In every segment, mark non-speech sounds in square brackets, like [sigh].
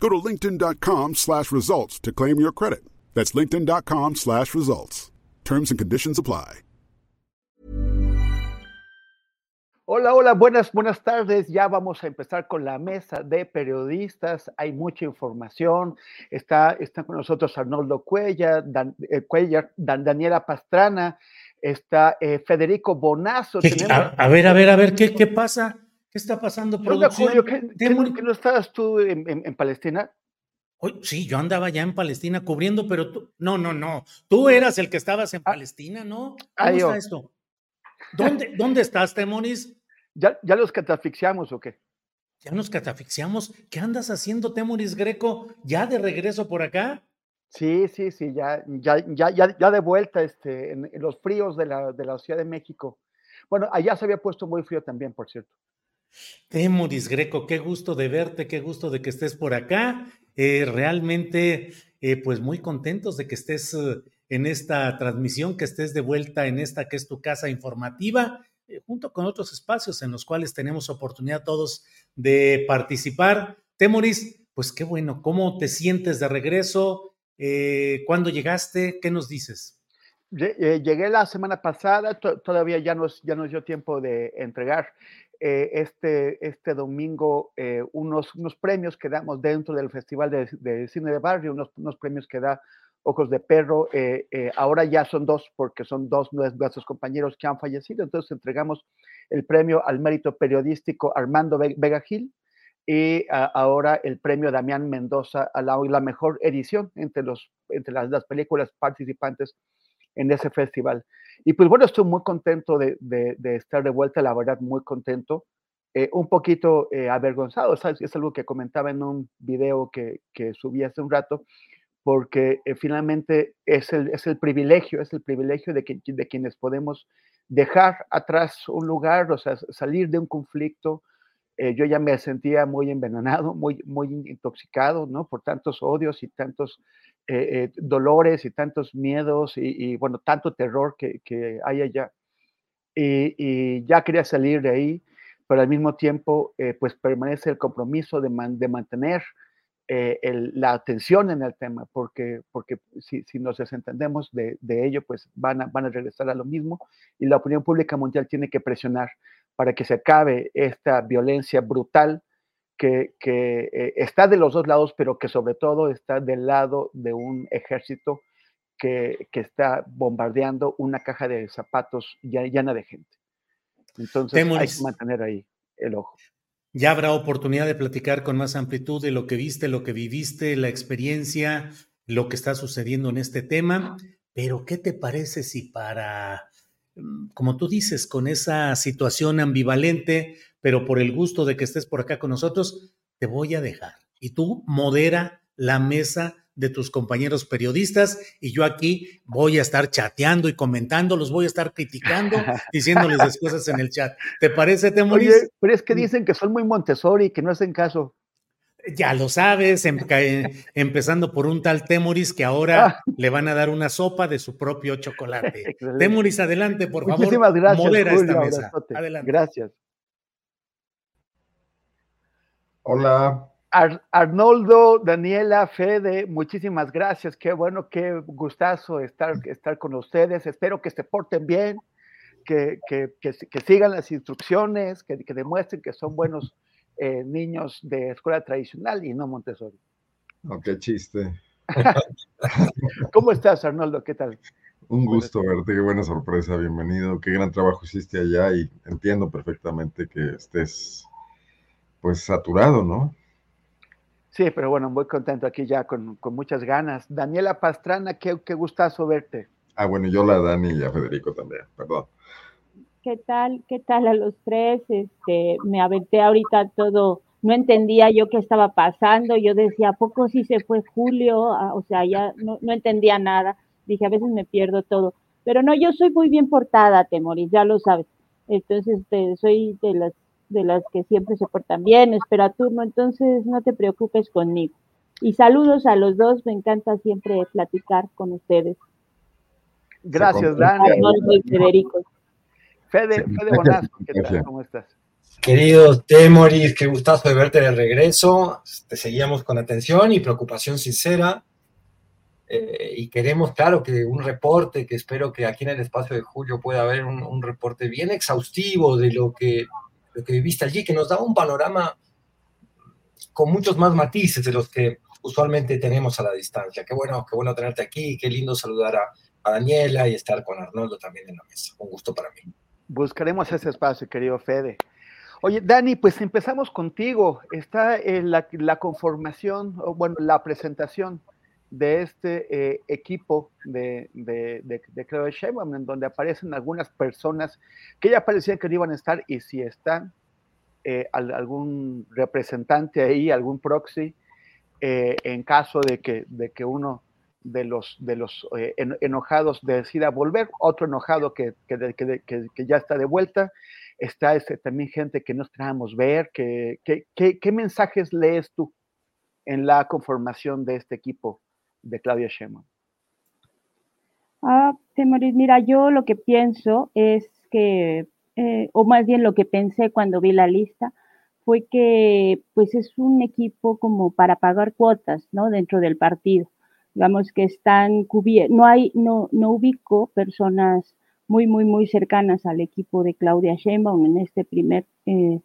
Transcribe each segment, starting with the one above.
Go to linkedin.com slash results to claim your credit. That's linkedin.com slash results. Terms and conditions apply. Hola, hola, buenas, buenas tardes. Ya vamos a empezar con la mesa de periodistas. Hay mucha información. Está, está con nosotros Arnoldo Cuellar, Dan, eh, Cuellar Dan, Daniela Pastrana, está eh, Federico Bonazo. A, a, ver, a ver, a ver, ¿qué, qué pasa? ¿Qué está pasando, producción? Julio, ¿qué, ¿qué, no, ¿qué, no estabas tú en, en, en Palestina? Hoy, sí, yo andaba ya en Palestina cubriendo, pero tú, no, no, no. Tú eras el que estabas en ah, Palestina, ¿no? ¿Cómo ay, está esto? ¿Dónde, ¿Dónde estás, Temoris? ¿Ya, ¿Ya los catafixiamos o qué? ¿Ya nos catafixiamos? ¿Qué andas haciendo, Temoris Greco? ¿Ya de regreso por acá? Sí, sí, sí, ya, ya, ya, ya, ya de vuelta este, en, en los fríos de la, de la Ciudad de México. Bueno, allá se había puesto muy frío también, por cierto. Temoris Greco, qué gusto de verte, qué gusto de que estés por acá. Eh, realmente, eh, pues muy contentos de que estés eh, en esta transmisión, que estés de vuelta en esta que es tu casa informativa, junto con otros espacios en los cuales tenemos oportunidad todos de participar. Temoris, pues qué bueno, ¿cómo te sientes de regreso? ¿Cuándo llegaste? ¿Qué nos dices? Llegué la semana pasada, todavía ya nos, ya nos dio tiempo de entregar eh, este, este domingo eh, unos, unos premios que damos dentro del Festival de, de Cine de Barrio, unos, unos, premios que da Ojos de Perro. Eh, ahora ya son dos, porque son dos nuestros compañeros que han fallecido. Entonces entregamos el premio al mérito periodístico Armando Vega Gil y ahora el premio Damián Mendoza a la, la mejor edición entre, los, entre las, las películas participantes en ese festival. Y pues bueno, estoy muy contento de, estar de vuelta, la verdad, muy contento. Eh, un poquito eh, avergonzado, ¿sabes? es algo que comentaba en un video que, que subí hace un rato, porque eh, finalmente es el, es el privilegio, es el privilegio de, que, de quienes podemos dejar atrás un lugar, o sea, salir de un conflicto. Eh, yo ya me sentía muy envenenado, muy, muy intoxicado, ¿no? Por tantos odios y tantos eh, eh, dolores y tantos miedos y, y bueno, tanto terror que, que hay allá. Y, y, ya quería salir de ahí, pero al mismo tiempo, eh, pues permanece el compromiso de, man, de mantener eh, el, la atención en el tema, porque, porque si, si nos desentendemos de, de, ello, pues van a, van a regresar a lo mismo y la opinión pública mundial tiene que presionar para que se acabe esta violencia brutal que, que eh, está de los dos lados, pero que sobre todo está del lado de un ejército que, que está bombardeando una caja de zapatos llena de gente. Entonces Temoris. hay que mantener ahí el ojo. Ya habrá oportunidad de platicar con más amplitud de lo que viste, lo que viviste, la experiencia, lo que está sucediendo en este tema. Pero, ¿qué te parece si para, como tú dices, con esa situación ambivalente, pero por el gusto de que estés por acá con nosotros, te voy a dejar. Y tú modera la mesa de tus compañeros periodistas y yo aquí voy a estar chateando y comentando, los voy a estar criticando, [laughs] diciéndoles las cosas en el chat. ¿Te parece, Temoris? Oye, pero es que dicen que son muy Montessori y que no hacen caso. Ya lo sabes, em, [laughs] empezando por un tal Temoris que ahora ah. le van a dar una sopa de su propio chocolate. [laughs] Temoris, adelante, por favor. Muchísimas gracias. Modera esta mesa. Adelante. Gracias. Hola. Arnoldo, Daniela, Fede, muchísimas gracias. Qué bueno, qué gustazo estar, estar con ustedes. Espero que se porten bien, que, sigan las instrucciones, que, demuestren que son buenos eh, niños de escuela tradicional y no Montessori. Oh, qué chiste. [laughs] ¿Cómo estás, Arnoldo? ¿Qué tal? Un gusto verte, qué buena sorpresa, bienvenido. Qué gran trabajo hiciste allá y entiendo perfectamente que estés pues saturado, ¿no? Sí, pero bueno, muy contento aquí ya con, muchas ganas. Daniela Pastrana, qué, qué gustazo verte. Ah, bueno, yo la Dani y a Federico también, perdón. ¿Qué tal? ¿Qué tal a los tres? Este, me aventé ahorita todo, no entendía yo qué estaba pasando, yo decía, ¿a poco sí se fue Julio? Ah, o sea, ya no, entendía nada, dije, a veces me pierdo todo, pero no, yo soy muy bien portada, Temoris, ya lo sabes, entonces este, soy de las de las que siempre se portan bien, espera turno, entonces no te preocupes conmigo. Y saludos a los dos, me encanta siempre platicar con ustedes. Gracias, Dani. Federico. Fede, Fede [laughs] Bonazo, ¿qué tal? ¿Cómo estás? Querido Temoris, qué gustazo de verte de regreso. Te seguíamos con atención y preocupación sincera. Eh, y queremos, claro, que un reporte, que espero que aquí en el espacio de Julio pueda haber un, un reporte bien exhaustivo de lo que lo que viviste allí, que nos da un panorama con muchos más matices de los que usualmente tenemos a la distancia. Qué bueno, qué bueno tenerte aquí, qué lindo saludar a, Daniela y estar con Arnoldo también en la mesa. Un gusto para mí. Buscaremos ese espacio, querido Fede. Oye, Dani, pues empezamos contigo. Está en la, conformación, o bueno, la presentación de este eh, equipo de, de, de, de en donde aparecen algunas personas que ya parecían que no iban a estar y si están, eh, algún representante ahí, algún proxy, eh, en caso de que, de que uno de los, de los enojados decida volver, otro enojado que, que, que, ya está de vuelta, está este, también gente que no esperábamos ver, que, ¿qué mensajes lees tú en la conformación de este equipo de Claudia Sheinbaum? Ah, mira, yo lo que pienso es que, eh, o más bien lo que pensé cuando vi la lista, fue que pues es un equipo como para pagar cuotas, ¿no? Dentro del partido. Digamos que están cubiertos, no hay, no, no ubico personas muy, muy, muy cercanas al equipo de Claudia Sheinbaum en este primer, eh,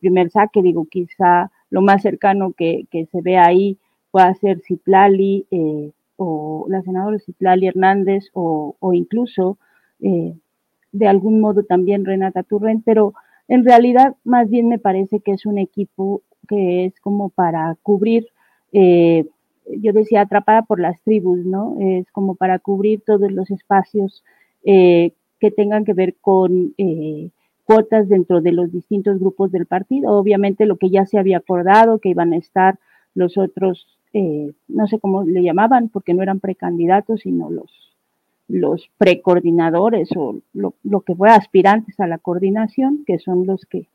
primer saque, digo, quizá lo más cercano que, que se ve ahí pueda ser Ciplali eh, o la senadora Ciplali Hernández o, incluso eh, de algún modo también Renata Turren, pero en realidad más bien me parece que es un equipo que es como para cubrir, eh, yo decía atrapada por las tribus, ¿no? Es como para cubrir todos los espacios que tengan que ver con cuotas dentro de los distintos grupos del partido. Obviamente lo que ya se había acordado, que iban a estar los otros eh, no sé cómo le llamaban, porque no eran precandidatos, sino los, los precoordinadores o lo, que fue aspirantes a la coordinación, que son los que,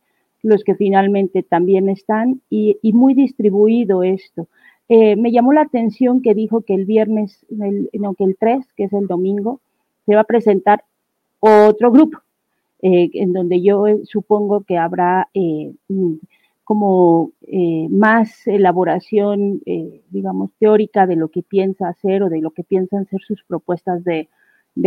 los que finalmente también están, y, muy distribuido esto. Eh, me llamó la atención que dijo que el viernes, no, que el 3, que es el domingo, se va a presentar otro grupo, eh, en donde yo supongo que habrá como eh, más elaboración, eh, digamos, teórica de lo que piensa hacer o de lo que piensan ser sus propuestas de,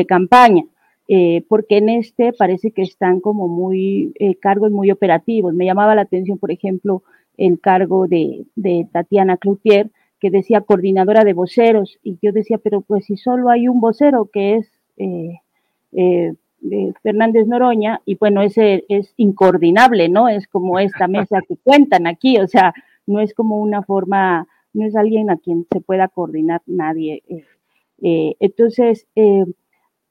campaña. Eh, porque en este parece que están como muy cargos muy operativos. Me llamaba la atención, por ejemplo, el cargo de, de Tatiana Cloutier, que decía coordinadora de voceros, y yo decía, pero pues si solo hay un vocero que es de Fernández Noroña, y bueno, ese es incoordinable, ¿no? Es como esta mesa que [laughs] cuentan aquí, o sea, no es como una forma, no es alguien a quien se pueda coordinar nadie. Eh, eh, entonces, eh,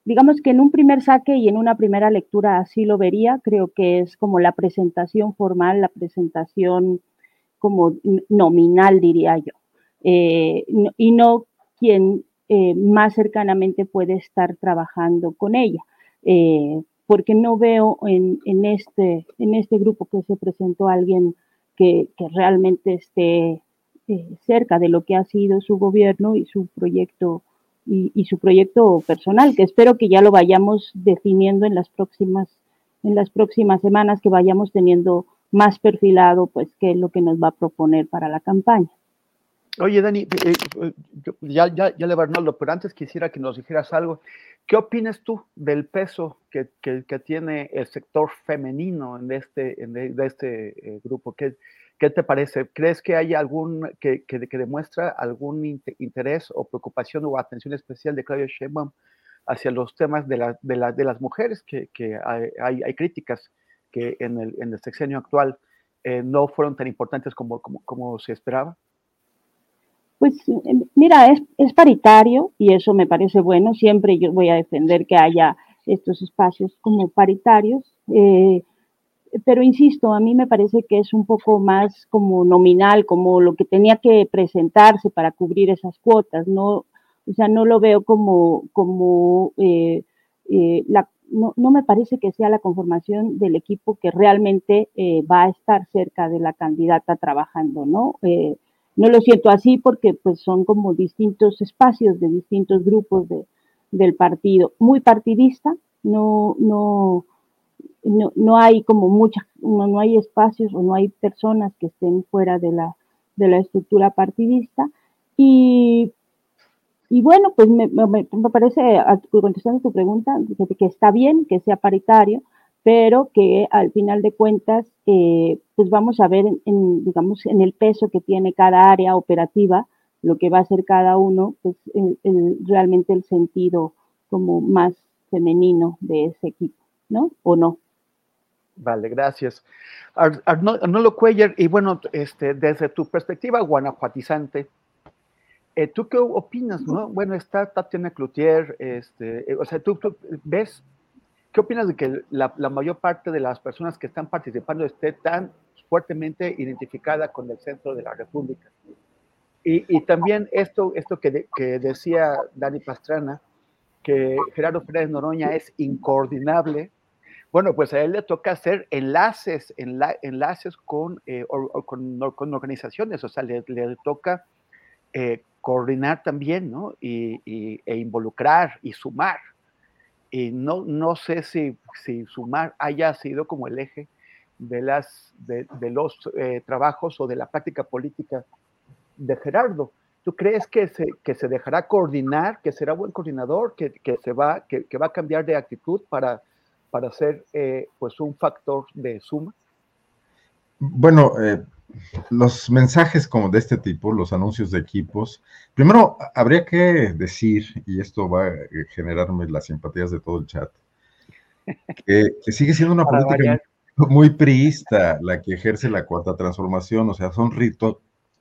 digamos que en un primer saque y en una primera lectura así lo vería, creo que es como la presentación formal, la presentación como nominal, diría yo, y no quien más cercanamente puede estar trabajando con ella. Eh, porque no veo en, este, en este grupo que se presentó alguien que, realmente esté eh, cerca de lo que ha sido su gobierno y su proyecto y, su proyecto personal, que espero que ya lo vayamos definiendo en las próximas en las próximas semanas, que vayamos teniendo más perfilado, pues, qué es lo que nos va a proponer para la campaña. Oye, Dani, eh, ya, ya, ya le va Arnoldo, pero antes quisiera que nos dijeras algo. ¿Qué opinas tú del peso que, que, tiene el sector femenino en este, en de, este eh, grupo? ¿Qué, ¿Qué, te parece? ¿Crees que hay algún que, que, demuestra algún interés o preocupación o atención especial de Claudia Sheinbaum hacia los temas de, la, de, la, de las mujeres? Que, hay, hay, críticas que en el, en el sexenio actual no fueron tan importantes como, como, como se esperaba. Pues em, mira, es, es, paritario y eso me parece bueno. Siempre yo voy a defender que haya estos espacios como paritarios. Eh, pero insisto, a mí me parece que es un poco más como nominal, como lo que tenía que presentarse para cubrir esas cuotas. No, o sea, no lo veo como, como eh, eh, la, no, no, me parece que sea la conformación del equipo que realmente va a estar cerca de la candidata trabajando, ¿no? no lo siento así porque pues son como distintos espacios de distintos grupos de, del partido, muy partidista, no, no, no, hay como muchas, no, hay espacios o no hay personas que estén fuera de la, de la estructura partidista. Y, y bueno, pues me, me, parece, contestando tu pregunta, que está bien que sea paritario, pero que al final de cuentas, eh, pues vamos a ver, en, digamos, en el peso que tiene cada área operativa, lo que va a hacer cada uno, pues realmente el sentido como más femenino de ese equipo, ¿no? ¿O no? Vale, gracias. Arnoldo Cuellar, y bueno, este, desde tu perspectiva guanajuatizante, eh, ¿tú qué opinas, no? Bueno, está Tatiana Cloutier, este, eh, o sea, ¿tú, ves ¿Qué opinas de que la, mayor parte de las personas que están participando esté tan fuertemente identificada con el centro de la República? Y, también esto, esto que, decía Dani Pastrana, que Gerardo Pérez Noroña es incoordinable. Bueno, pues a él le toca hacer enlaces, enlaces con, eh, con, organizaciones, o sea, le, toca eh, coordinar también, ¿no? Y, e involucrar y sumar y no, no sé si, si sumar haya sido como el eje de, los eh, trabajos o de la práctica política de Gerardo. ¿Tú crees que se, que se dejará coordinar, que será buen coordinador, que, que se va, que, que, va a cambiar de actitud para, para ser eh, pues un factor de suma? Bueno, eh, los mensajes como de este tipo, los anuncios de equipos, primero habría que decir, y esto va a generarme las simpatías de todo el chat, que, sigue siendo una política muy priista la que ejerce la cuarta transformación, o sea, son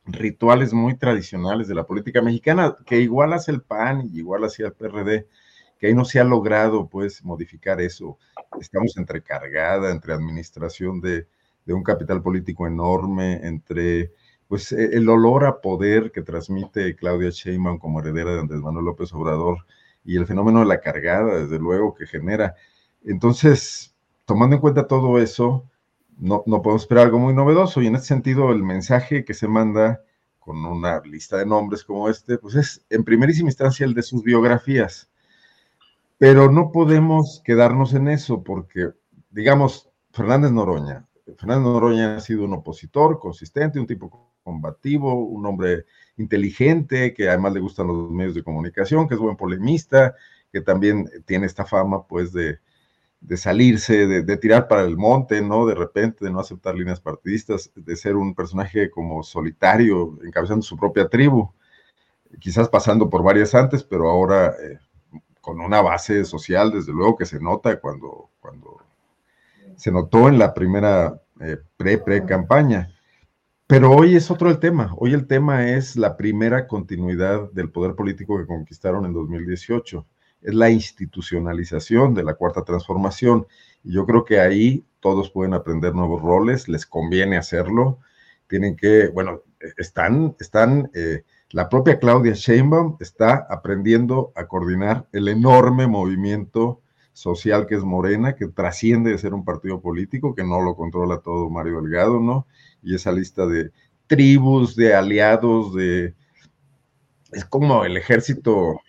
rituales muy tradicionales de la política mexicana, que igual hace el PAN y igual hacía el PRD, que ahí no se ha logrado pues modificar eso. Estamos entre cargada, entre administración de de un capital político enorme, entre pues e, el olor a poder que transmite Claudia Sheinbaum como heredera de Andrés Manuel López Obrador y el fenómeno de la cargada, desde luego, que genera. Entonces, tomando en cuenta todo eso, no, no podemos esperar algo muy novedoso y en ese sentido el mensaje que se manda con una lista de nombres como este, pues es en primerísima instancia el de sus biografías. Pero no podemos quedarnos en eso porque, digamos, Fernández Noroña, Fernando Noroña ha sido un opositor consistente, un tipo combativo, un hombre inteligente, que además le gustan los medios de comunicación, que es buen polemista, que también tiene esta fama, pues, de, salirse, de, tirar para el monte, ¿no? De repente, de no aceptar líneas partidistas, de ser un personaje como solitario, encabezando su propia tribu, quizás pasando por varias antes, pero ahora eh, con una base social, desde luego, que se nota cuando, cuando se notó en la primera eh, pre-pre-campaña. Pero hoy es otro el tema. Hoy el tema es la primera continuidad del poder político que conquistaron en 2018. Es la institucionalización de la cuarta transformación. Y yo creo que ahí todos pueden aprender nuevos roles, les conviene hacerlo. Tienen que, bueno, están, están, eh, la propia Claudia Sheinbaum está aprendiendo a coordinar el enorme movimiento social que es Morena, que trasciende de ser un partido político, que no lo controla todo Mario Delgado, ¿no? Y esa lista de tribus, de aliados, de... Es como el ejército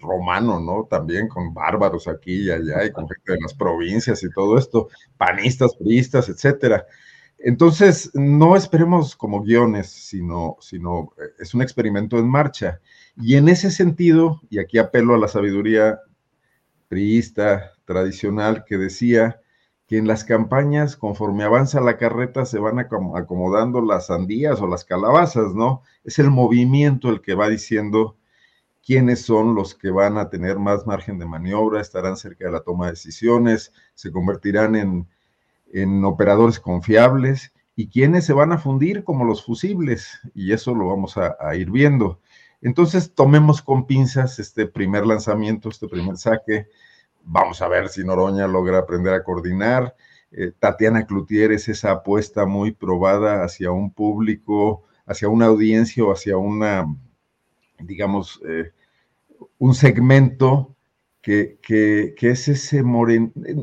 romano, ¿no? También con bárbaros aquí y allá y con gente de las provincias y todo esto, panistas, priistas, etcétera. Entonces, no esperemos como guiones, sino, sino eh, es un experimento en marcha. Y en ese sentido, y aquí apelo a la sabiduría priista tradicional que decía que en las campañas, conforme avanza la carreta, se van acomodando las sandías o las calabazas, ¿no? Es el movimiento el que va diciendo quiénes son los que van a tener más margen de maniobra, estarán cerca de la toma de decisiones, se convertirán en, operadores confiables y quiénes se van a fundir como los fusibles, y eso lo vamos a, ir viendo. Entonces, tomemos con pinzas este primer lanzamiento, este primer saque. Vamos a ver si Noroña logra aprender a coordinar. Eh, Tatiana Cloutier es esa apuesta muy probada hacia un público, hacia una audiencia o hacia una, digamos, eh, un segmento que, es ese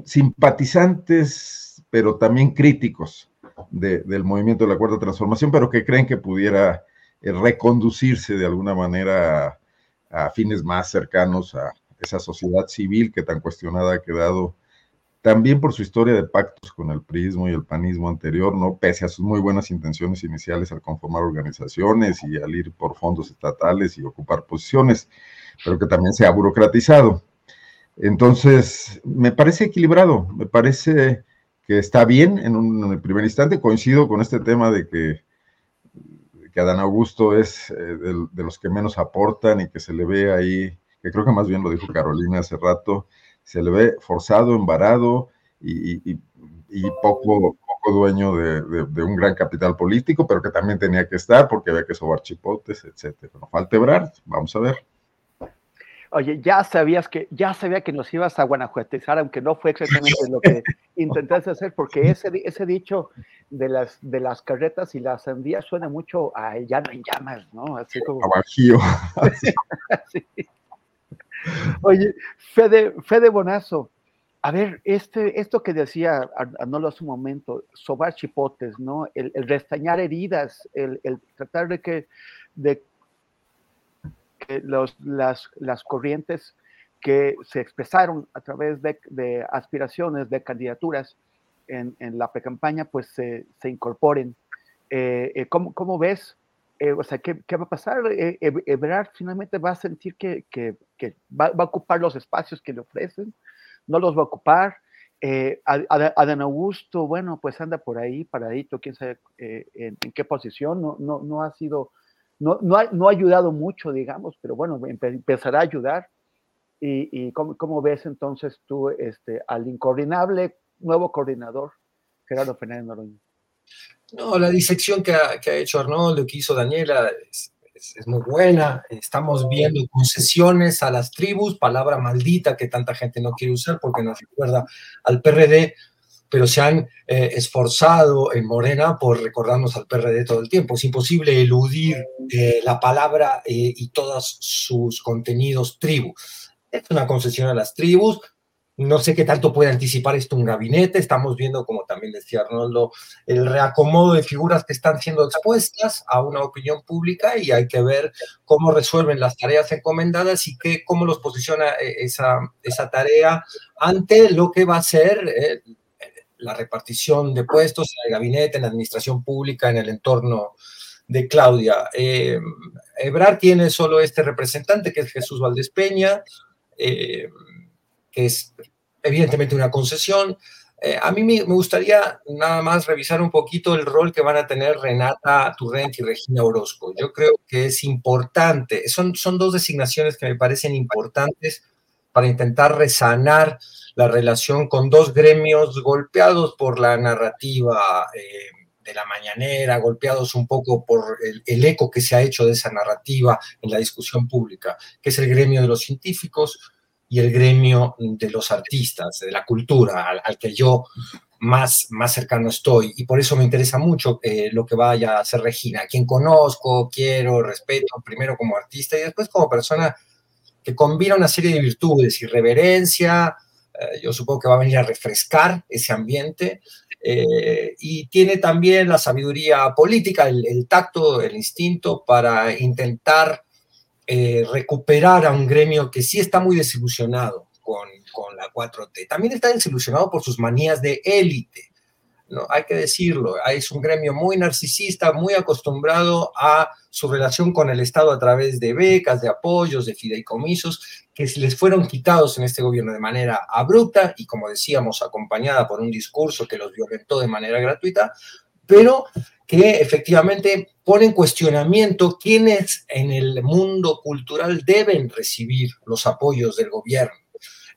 simpatizantes, pero también críticos del movimiento de la Cuarta Transformación, pero que creen que pudiera reconducirse de alguna manera a, fines más cercanos a esa sociedad civil que tan cuestionada ha quedado también por su historia de pactos con el prismo y el panismo anterior, ¿no? Pese a sus muy buenas intenciones iniciales al conformar organizaciones y al ir por fondos estatales y ocupar posiciones pero que también se ha burocratizado. Entonces, me parece equilibrado, me parece que está bien en un primer instante. Coincido con este tema de que, que Adán Augusto es eh, de, los que menos aportan y que se le ve ahí, que creo que más bien lo dijo Carolina hace rato, se le ve forzado, embarado y, poco, poco dueño de, un gran capital político, pero que también tenía que estar porque había que sobar chipotes, etcétera. Falta Ebrard, vamos a ver. Oye, ya sabías que, ya sabía que nos ibas a guanajuatizar, aunque no fue exactamente lo que intentaste hacer, porque ese, ese dicho de las, de las carretas y las sandías suena mucho a ya no hay llamas, ¿no? Así como. [laughs] Oye, Fede, Fede Bonazo, a ver, este, esto que decía Arnoldo hace un momento, sobar chipotes, ¿no? El, el restañar heridas, el, el tratar de que, de los, las, las, corrientes que se expresaron a través de, aspiraciones, de candidaturas en, en la pre-campaña, pues se, se incorporen. Eh, eh ¿cómo, ¿cómo, ves? Eh, o sea, ¿qué, ¿qué, va a pasar? Eh, Ebrard finalmente va a sentir que, que, que va, va, a ocupar los espacios que le ofrecen, no los va a ocupar. Eh, Adán Augusto, bueno, pues anda por ahí, paradito, quién sabe en, en, qué posición, no, no, no ha sido no, no, ha, no ha ayudado mucho, digamos, pero bueno, empezará a ayudar. ¿Y, y cómo, cómo, ves entonces tú este, al incoordinable nuevo coordinador, Gerardo Fernández Noroña? No, la disección que ha, que ha hecho Arnoldo, que hizo Daniela, es, es, es, muy buena. Estamos viendo concesiones a las tribus, palabra maldita que tanta gente no quiere usar porque nos recuerda al PRD, pero se han eh, esforzado en Morena por recordarnos al PRD todo el tiempo. Es imposible eludir eh, la palabra eh, y todos sus contenidos tribu. Es una concesión a las tribus. No sé qué tanto puede anticipar esto un gabinete. Estamos viendo, como también decía Arnoldo, el reacomodo de figuras que están siendo expuestas a una opinión pública y hay que ver cómo resuelven las tareas encomendadas y qué, cómo los posiciona esa, esa tarea ante lo que va a ser la repartición de puestos en el gabinete, en la administración pública, en el entorno de Claudia. Eh, Ebrar tiene solo este representante, que es Jesús Valdés Peña, eh, que es evidentemente una concesión. Eh, a mí me, gustaría nada más revisar un poquito el rol que van a tener Renata Turrent y Regina Orozco. Yo creo que es importante, son, son dos designaciones que me parecen importantes para intentar resanar la relación con dos gremios golpeados por la narrativa eh, de la mañanera, golpeados un poco por el, el, eco que se ha hecho de esa narrativa en la discusión pública, que es el gremio de los científicos y el gremio de los artistas, de la cultura, al, al que yo más, más cercano estoy. Y por eso me interesa mucho eh, lo que vaya a hacer Regina, quien conozco, quiero, respeto, primero como artista y después como persona que combina una serie de virtudes, irreverencia, Eh, yo supongo que va a venir a refrescar ese ambiente eh, y tiene también la sabiduría política, el, tacto, el instinto para intentar eh, recuperar a un gremio que sí está muy desilusionado con, con la 4T. También está desilusionado por sus manías de élite. ¿No? Hay que decirlo, es un gremio muy narcisista, muy acostumbrado a su relación con el Estado a través de becas, de apoyos, de fideicomisos, que les fueron quitados en este gobierno de manera abrupta y, como decíamos, acompañada por un discurso que los violentó de manera gratuita, pero que efectivamente pone en cuestionamiento quiénes en el mundo cultural deben recibir los apoyos del gobierno.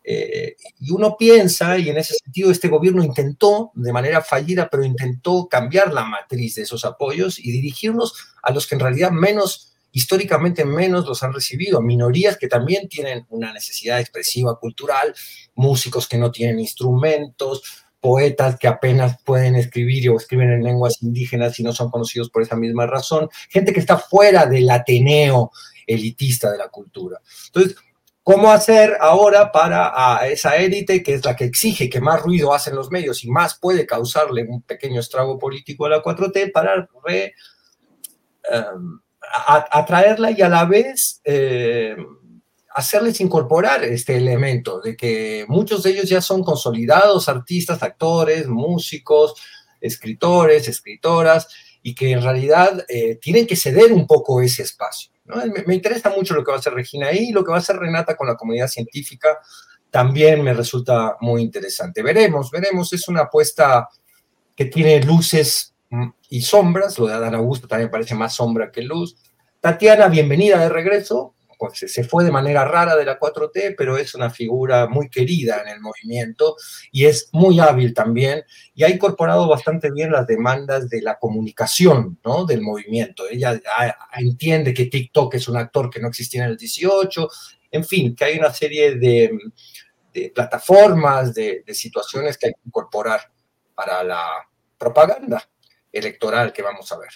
Eh, y uno piensa, y en ese sentido este gobierno intentó, de manera fallida, pero intentó cambiar la matriz de esos apoyos y dirigirlos a los que en realidad menos, históricamente menos los han recibido, minorías que también tienen una necesidad expresiva cultural, músicos que no tienen instrumentos, poetas que apenas pueden escribir o escriben en lenguas indígenas y no son conocidos por esa misma razón, gente que está fuera del Ateneo elitista de la cultura. Entonces, ¿Cómo hacer ahora para a esa élite que es la que exige que más ruido hacen los medios y más puede causarle un pequeño estrago político a la 4T para em, atraerla y a la vez eh, hacerles incorporar este elemento de que muchos de ellos ya son consolidados artistas, actores, músicos, escritores, escritoras y que en realidad eh, tienen que ceder un poco ese espacio. Me, interesa mucho lo que va a hacer Regina ahí y lo que va a hacer Renata con la comunidad científica también me resulta muy interesante. Veremos, veremos, es una apuesta que tiene luces mm, y sombras, lo de Adán Augusto también parece más sombra que luz. Tatiana, bienvenida de regreso, se fue de manera rara de la 4T, pero es una figura muy querida en el movimiento y es muy hábil también y ha incorporado bastante bien las demandas de la comunicación, ¿no? Del movimiento. Ella entiende que TikTok es un actor que no existía en el 18, en fin, que hay una serie de, plataformas, de situaciones que hay que incorporar para la propaganda electoral que vamos a ver.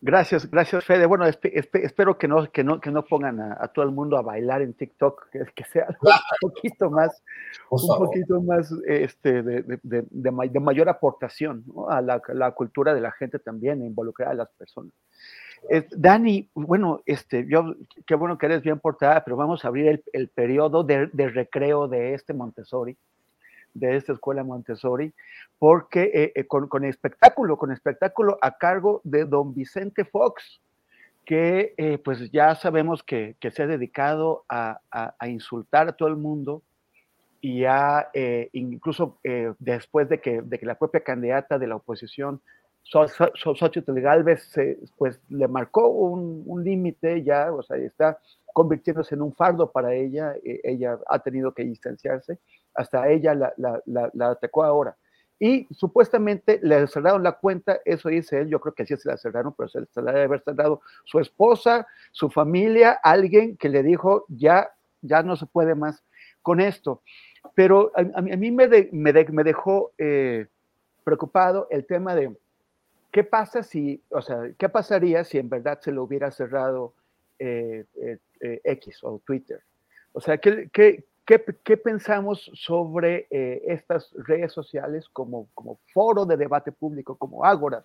Gracias, gracias Fede. Bueno, espero que no, que no, que no pongan a, todo el mundo a bailar en TikTok, que, que sea [laughs] un poquito más, un poquito más este, de, de, de, mayor aportación a la, la, cultura de la gente también, involucrar a las personas. Dani, bueno, este, yo, qué bueno que eres bien portada, pero vamos a abrir el, el periodo de, recreo de este Montessori de esta escuela Montessori, porque eh, eh, con, espectáculo, con espectáculo a cargo de don Vicente Fox, que eh, pues ya sabemos que, se ha dedicado a, insultar a todo el mundo y ya incluso después de que, de que, la propia candidata de la oposición, Xochitl Galvez, pues le marcó un, un límite ya, o sea, está convirtiéndose en un fardo para ella, ella ha tenido que distanciarse hasta ella la, atacó ahora. Y supuestamente le cerraron la cuenta, eso dice él, yo creo que sí se la cerraron, pero se, la debe haber cerrado su esposa, su familia, alguien que le dijo, ya, ya no se puede más con esto. Pero a, mí me, dejó eh, preocupado el tema de qué pasa si, o sea, qué pasaría si en verdad se lo hubiera cerrado eh, eh, X o Twitter. O sea, ¿qué, qué, ¿Qué, pensamos sobre eh, estas redes sociales como, como foro de debate público, como Ágora?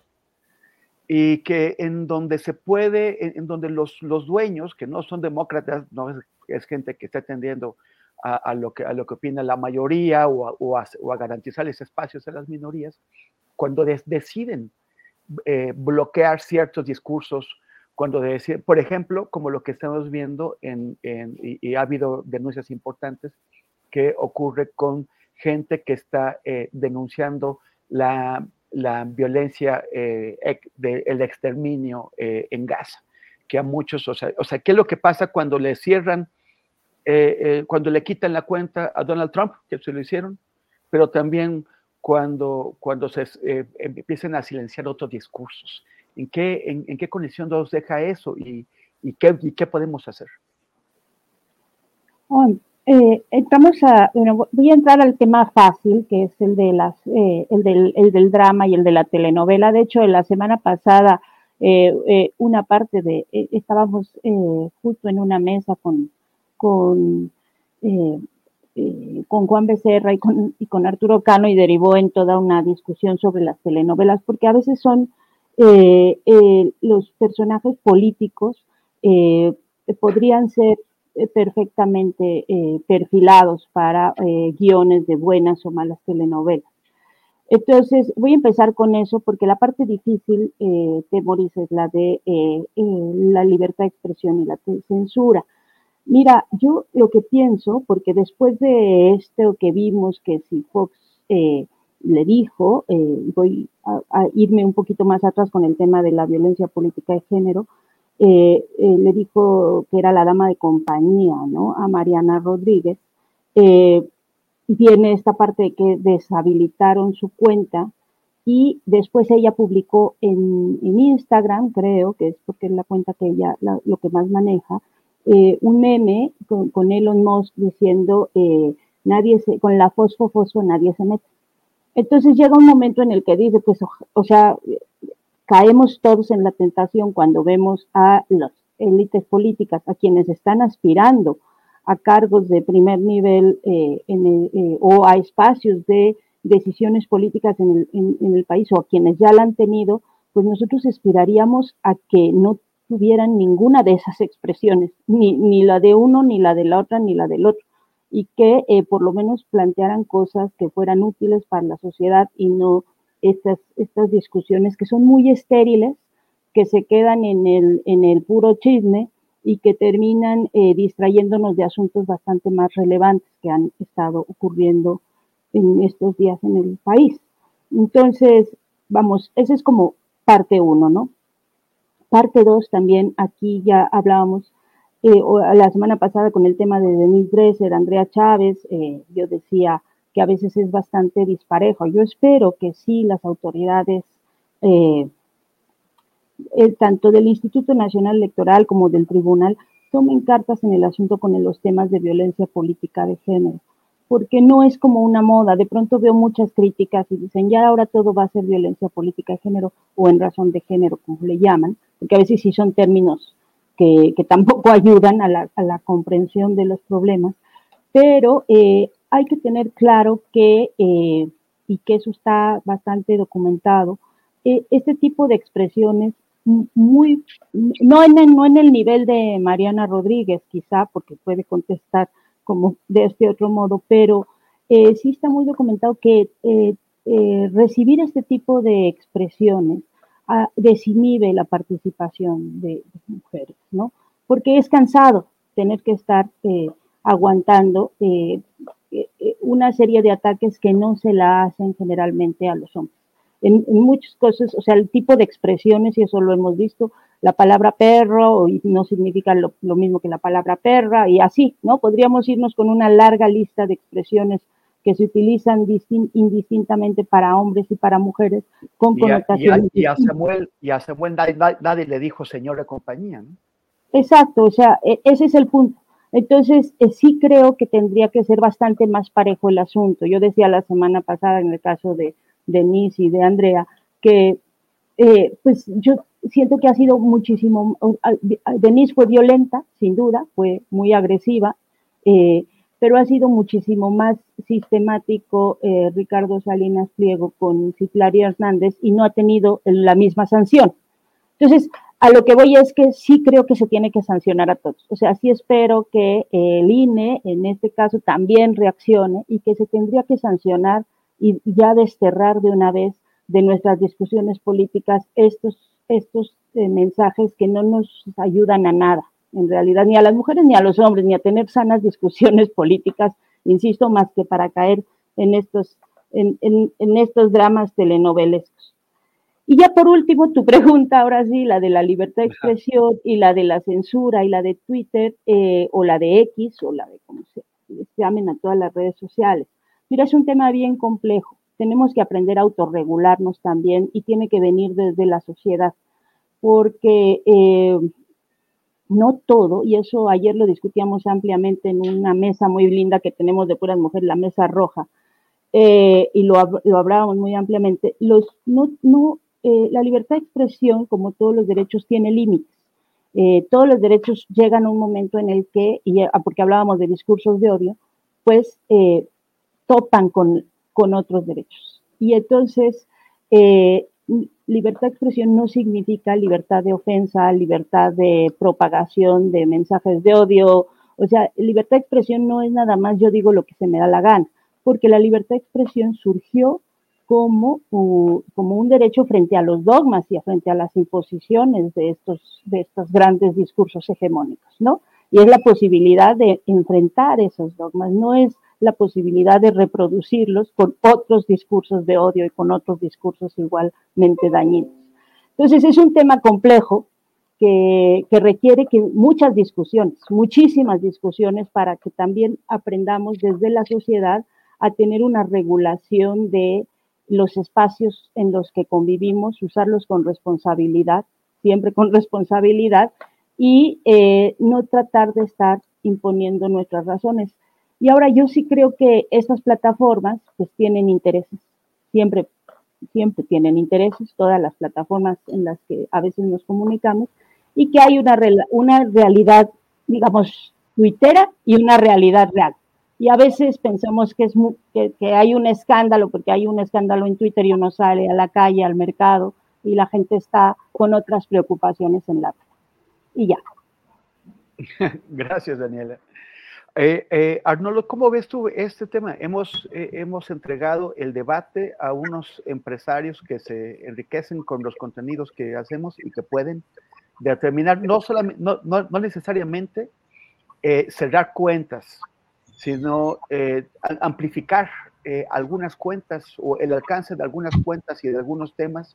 Y que en donde se puede, en, donde los, los, dueños, que no son demócratas, no es, gente que está atendiendo a, lo que, a lo que opina la mayoría o a, o garantizarles espacios a las minorías, cuando deciden eh, bloquear ciertos discursos cuando decir, por ejemplo, como lo que estamos viendo en, y, ha habido denuncias importantes que ocurre con gente que está eh, denunciando la, la violencia eh, exterminio eh, en Gaza, que a muchos, o sea, o sea, ¿qué es lo que pasa cuando le cierran, cuando le quitan la cuenta a Donald Trump, que se lo hicieron, pero también cuando, cuando se empiezan a silenciar otros discursos? ¿En qué, en, qué condición nos deja eso y, y, qué, y qué, podemos hacer? Eh, entramos a, bueno, voy a entrar al tema fácil, que es el, de las, eh, el, del, el del drama y el de la telenovela. De hecho, la semana pasada, eh, una parte de, estábamos justo en una mesa con, con eh, con Juan Becerra y con, y con, Arturo Cano y derivó en toda una discusión sobre las telenovelas, porque a veces son eh, eh, los personajes políticos podrían ser perfectamente perfilados para guiones de buenas o malas telenovelas. Entonces, voy a empezar con eso porque la parte difícil, eh, Temoris, es la de la libertad de expresión y la censura. Mira, yo lo que pienso, porque después de esto que vimos que si Fox eh, le dijo, eh, voy a, irme un poquito más atrás con el tema de la violencia política de género, eh, le dijo que era la dama de compañía, ¿no? A Mariana Rodríguez. viene esta parte de que deshabilitaron su cuenta y después ella publicó en, Instagram, creo que es porque es la cuenta que ella lo que más maneja, eh, un meme con, Elon Musk diciendo, eh, nadie se, con la fosfo, nadie se mete. Entonces llega un momento en el que dice, pues, o, sea, caemos todos en la tentación cuando vemos a las élites políticas, a quienes están aspirando a cargos de primer nivel eh, o a espacios de decisiones políticas en el, en el, país o a quienes ya la han tenido, pues nosotros aspiraríamos a que no tuvieran ninguna de esas expresiones, ni, ni la de uno, ni la de la otra, ni la del otro, y que eh, por lo menos plantearan cosas que fueran útiles para la sociedad y no estas, estas discusiones que son muy estériles, que se quedan en el, en el puro chisme y que terminan eh, distrayéndonos de asuntos bastante más relevantes que han estado ocurriendo en estos días en el país. Entonces, vamos, esa es como parte uno, ¿no? Parte 2 también, aquí ya hablábamos eh, la semana pasada con el tema de Denise Dresser, Andrea Chávez, eh, yo decía que a veces es bastante disparejo. Yo espero que sí las autoridades, eh, tanto del Instituto Nacional Electoral como del Tribunal, tomen cartas en el asunto con los temas de violencia política de género porque no es como una moda. De pronto veo muchas críticas y dicen, ya ahora todo va a ser violencia política de género o en razón de género, como le llaman, porque a veces sí son términos que, tampoco [laughs] ayudan a la, comprensión de los problemas, pero eh, hay que tener claro que, eh, y que eso está bastante documentado, eh, este tipo de expresiones muy, no en, el, no en el nivel de Mariana Rodríguez, quizá, porque puede contestar como de este otro modo, pero eh, sí está muy documentado que eh, eh, recibir este tipo de expresiones ah, desinhibe la participación de, mujeres, ¿no? Porque es cansado tener que estar aguantando una serie de ataques que no se la hacen generalmente a los hombres. En, en muchas cosas, o sea, el tipo de expresiones, y eso lo hemos visto, la palabra perro no significa lo, mismo que la palabra perra y así, ¿no? Podríamos irnos con una larga lista de expresiones que se utilizan indistintamente para hombres y para mujeres con connotaciones. Y a, Samuel, y a Samuel nadie, le dijo señor de compañía, ¿no? Exacto, o sea, e, ese es el punto. Entonces, eh, sí creo que tendría que ser bastante más parejo el asunto. Yo decía la semana pasada en el caso de Denise y de Andrea que, eh, pues yo siento que ha sido muchísimo, Denise fue violenta, sin duda, fue muy agresiva, eh, pero ha sido muchísimo más sistemático eh, Ricardo Salinas Pliego con Ciclaria Hernández y no ha tenido la misma sanción. Entonces, a lo que voy es que sí creo que se tiene que sancionar a todos. O sea, sí espero que el INE, en este caso, también reaccione y que se tendría que sancionar y ya desterrar de una vez de nuestras discusiones políticas estos estos eh, mensajes que no nos ayudan a nada, en realidad, ni a las mujeres ni a los hombres, ni a tener sanas discusiones [laughs] políticas, insisto, más que para caer en estos, en, estos dramas telenovelescos. Y ya por último, tu pregunta, ahora sí, la de la libertad de expresión y la de la censura y la de Twitter eh, o la de X o la de como se, se llamen a todas las redes sociales. Mira, es un tema bien complejo tenemos que aprender a autorregularnos también y tiene que venir desde la sociedad, porque eh, no todo, y eso ayer lo discutíamos ampliamente en una mesa muy linda que tenemos de puras mujeres, la mesa roja, eh, y lo, hablábamos muy ampliamente, los, no, no, eh, la libertad de expresión, como todos los derechos, tiene límites. todos los derechos llegan a un momento en el que, y, porque hablábamos de discursos de odio, pues eh, topan con, con, otros derechos. Y entonces, eh, libertad de expresión no significa libertad de ofensa, libertad de propagación de mensajes de odio. O sea, libertad de expresión no es nada más yo digo lo que se me da la gana, porque la libertad de expresión surgió como, un derecho frente a los dogmas y frente a las imposiciones de estos, de estos grandes discursos hegemónicos, ¿no? Y es la posibilidad de enfrentar esos dogmas, no es la posibilidad de reproducirlos con otros discursos de odio y con otros discursos igualmente dañinos. Entonces es un tema complejo que, que, requiere que muchas discusiones, muchísimas discusiones para que también aprendamos desde la sociedad a tener una regulación de los espacios en los que convivimos, usarlos con responsabilidad, siempre con responsabilidad, y eh, no tratar de estar imponiendo nuestras razones. Y ahora yo sí creo que estas plataformas pues tienen intereses, siempre, siempre tienen intereses, todas las plataformas en las que a veces nos comunicamos, y que hay una, una realidad, digamos, tuitera y una realidad real y a veces pensamos que, es que, hay un escándalo, porque hay un escándalo en Twitter y uno sale a la calle, al mercado, y la gente está con otras preocupaciones en la vida. Y ya. [laughs] Gracias, Daniela. Eh, eh, Arnoldo, ¿cómo ves tú este tema? Hemos, eh, hemos entregado el debate a unos empresarios que se enriquecen con los contenidos que hacemos y que pueden determinar, no, solamente, no, no, no necesariamente cerrar cuentas, sino amplificar algunas cuentas o el alcance de algunas cuentas y de algunos temas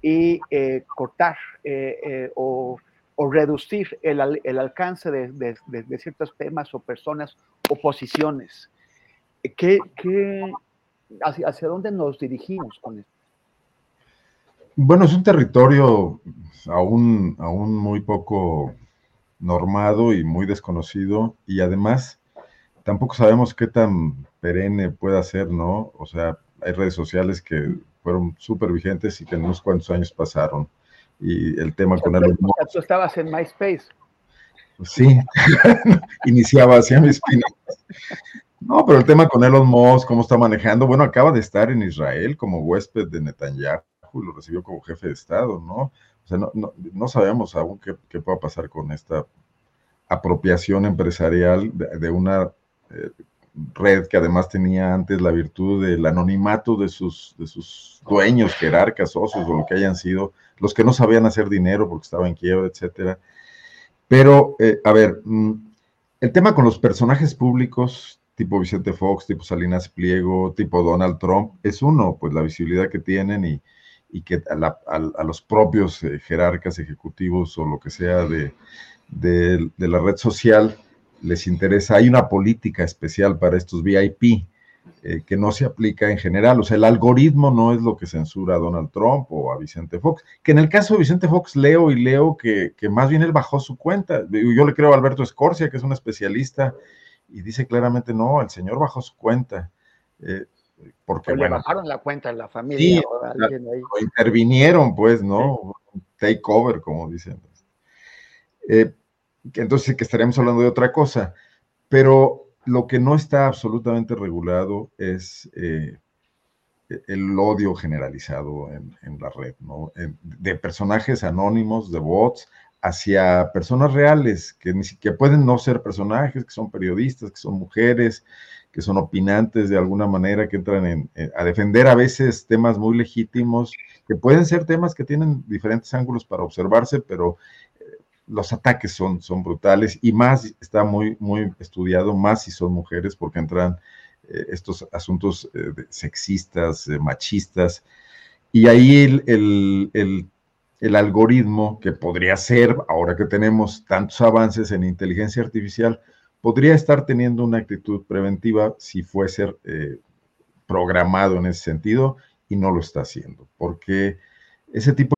y cortar o, reducir el, alcance de, ciertos temas o personas o posiciones. ¿Qué, hacia, hacia, dónde nos dirigimos con esto? Bueno, es un territorio aún, aún muy poco normado y muy desconocido y además tampoco sabemos qué tan perenne pueda ser, ¿no? O sea, hay redes sociales que fueron súper vigentes y que no sé cuántos años pasaron. Y el tema con Elon Musk. Tú estabas en MySpace. Pues sí, [laughs] iniciaba hacia mis No, pero el tema con Elon Musk, cómo está manejando, bueno, acaba de estar en Israel como huésped de Netanyahu lo recibió como jefe de Estado, ¿no? O sea, no, no, sabemos aún qué, qué, pueda pasar con esta apropiación empresarial de una eh, red que además tenía antes la virtud del anonimato de sus, de sus dueños, jerarcas, socios o lo que hayan sido, los que no sabían hacer dinero porque estaban en quiebra, etcétera. Pero, eh, a ver, mm, el tema con los personajes públicos, tipo Vicente Fox, tipo Salinas Pliego, tipo Donald Trump, es uno, pues la visibilidad que tienen y, y que a, los propios eh, jerarcas ejecutivos o lo que sea de, de la red social, les interesa, hay una política especial para estos VIP eh, que no se aplica en general. O sea, el algoritmo no es lo que censura a Donald Trump o a Vicente Fox, que en el caso de Vicente Fox leo y leo que, más bien él bajó su cuenta. Yo le creo a Alberto Escorcia, que es un especialista, y dice claramente, no, el señor bajó su cuenta. Eh, porque le bajaron la cuenta en la familia. o intervinieron, pues, ¿no? take Takeover, como dicen. Eh, entonces que estaríamos hablando de otra cosa. Pero lo que no está absolutamente regulado es eh, el odio generalizado en, la red, ¿no? de personajes anónimos, de bots, hacia personas reales, que, pueden no ser personajes, que son periodistas, que son mujeres, que son opinantes de alguna manera, que entran a defender a veces temas muy legítimos, que pueden ser temas que tienen diferentes ángulos para observarse, pero los ataques son, son brutales y más está muy, muy estudiado, más si son mujeres, porque entran eh, estos asuntos eh, sexistas, eh, machistas, y ahí el, el, algoritmo que podría ser, ahora que tenemos tantos avances en inteligencia artificial, podría estar teniendo una actitud preventiva si fuese programado en ese sentido y no lo está haciendo, porque ese tipo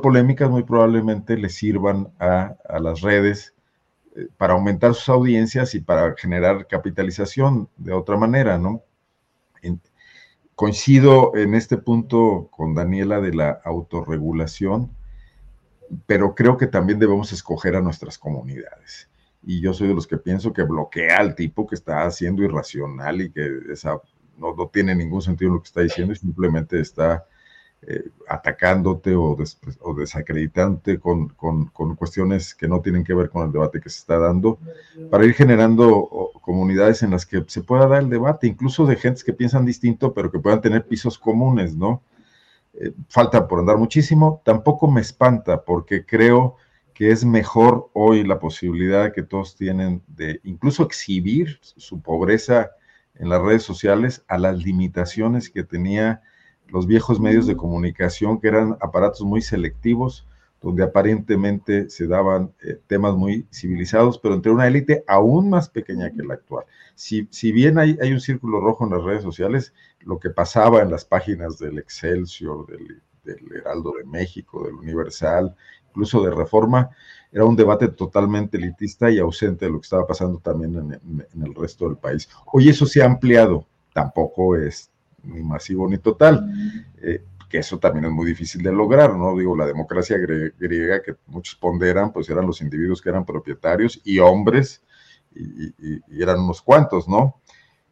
polémicas muy probablemente le sirvan a, las redes eh, para aumentar sus audiencias y para generar capitalización de otra manera, ¿no? Coincido en este punto con Daniela de la autorregulación, pero creo que también debemos escoger a nuestras comunidades. Y yo soy de los que pienso que bloquea al tipo que está haciendo irracional y que no, no tiene ningún sentido lo que está diciendo y simplemente está eh, atacándote o, des- o desacreditándote con, con- con cuestiones que no tienen que ver con el debate que se está dando, para ir generando comunidades en las que se pueda dar el debate, incluso de gentes que piensan distinto, pero que puedan tener pisos comunes, ¿no? Eh, falta por andar muchísimo, tampoco me espanta porque creo que es mejor hoy la posibilidad que todos tienen de incluso exhibir su pobreza en las redes sociales a las limitaciones que tenía los viejos medios de comunicación, que eran aparatos muy selectivos, donde aparentemente se daban eh, temas muy civilizados, pero entre una élite aún más pequeña que la actual. Si, si bien hay, hay un círculo rojo en las redes sociales, lo que pasaba en las páginas del Excelsior, del, del Heraldo de México, del Universal, incluso de Reforma, era un debate totalmente elitista y ausente de lo que estaba pasando también en, en- en el resto del país. Hoy eso se ha ampliado, tampoco es ni masivo ni total, eh, que eso también es muy difícil de lograr, ¿no? Digo, la democracia gre- griega que muchos ponderan, pues eran los individuos que eran propietarios y hombres, y, y- y eran unos cuantos, ¿no?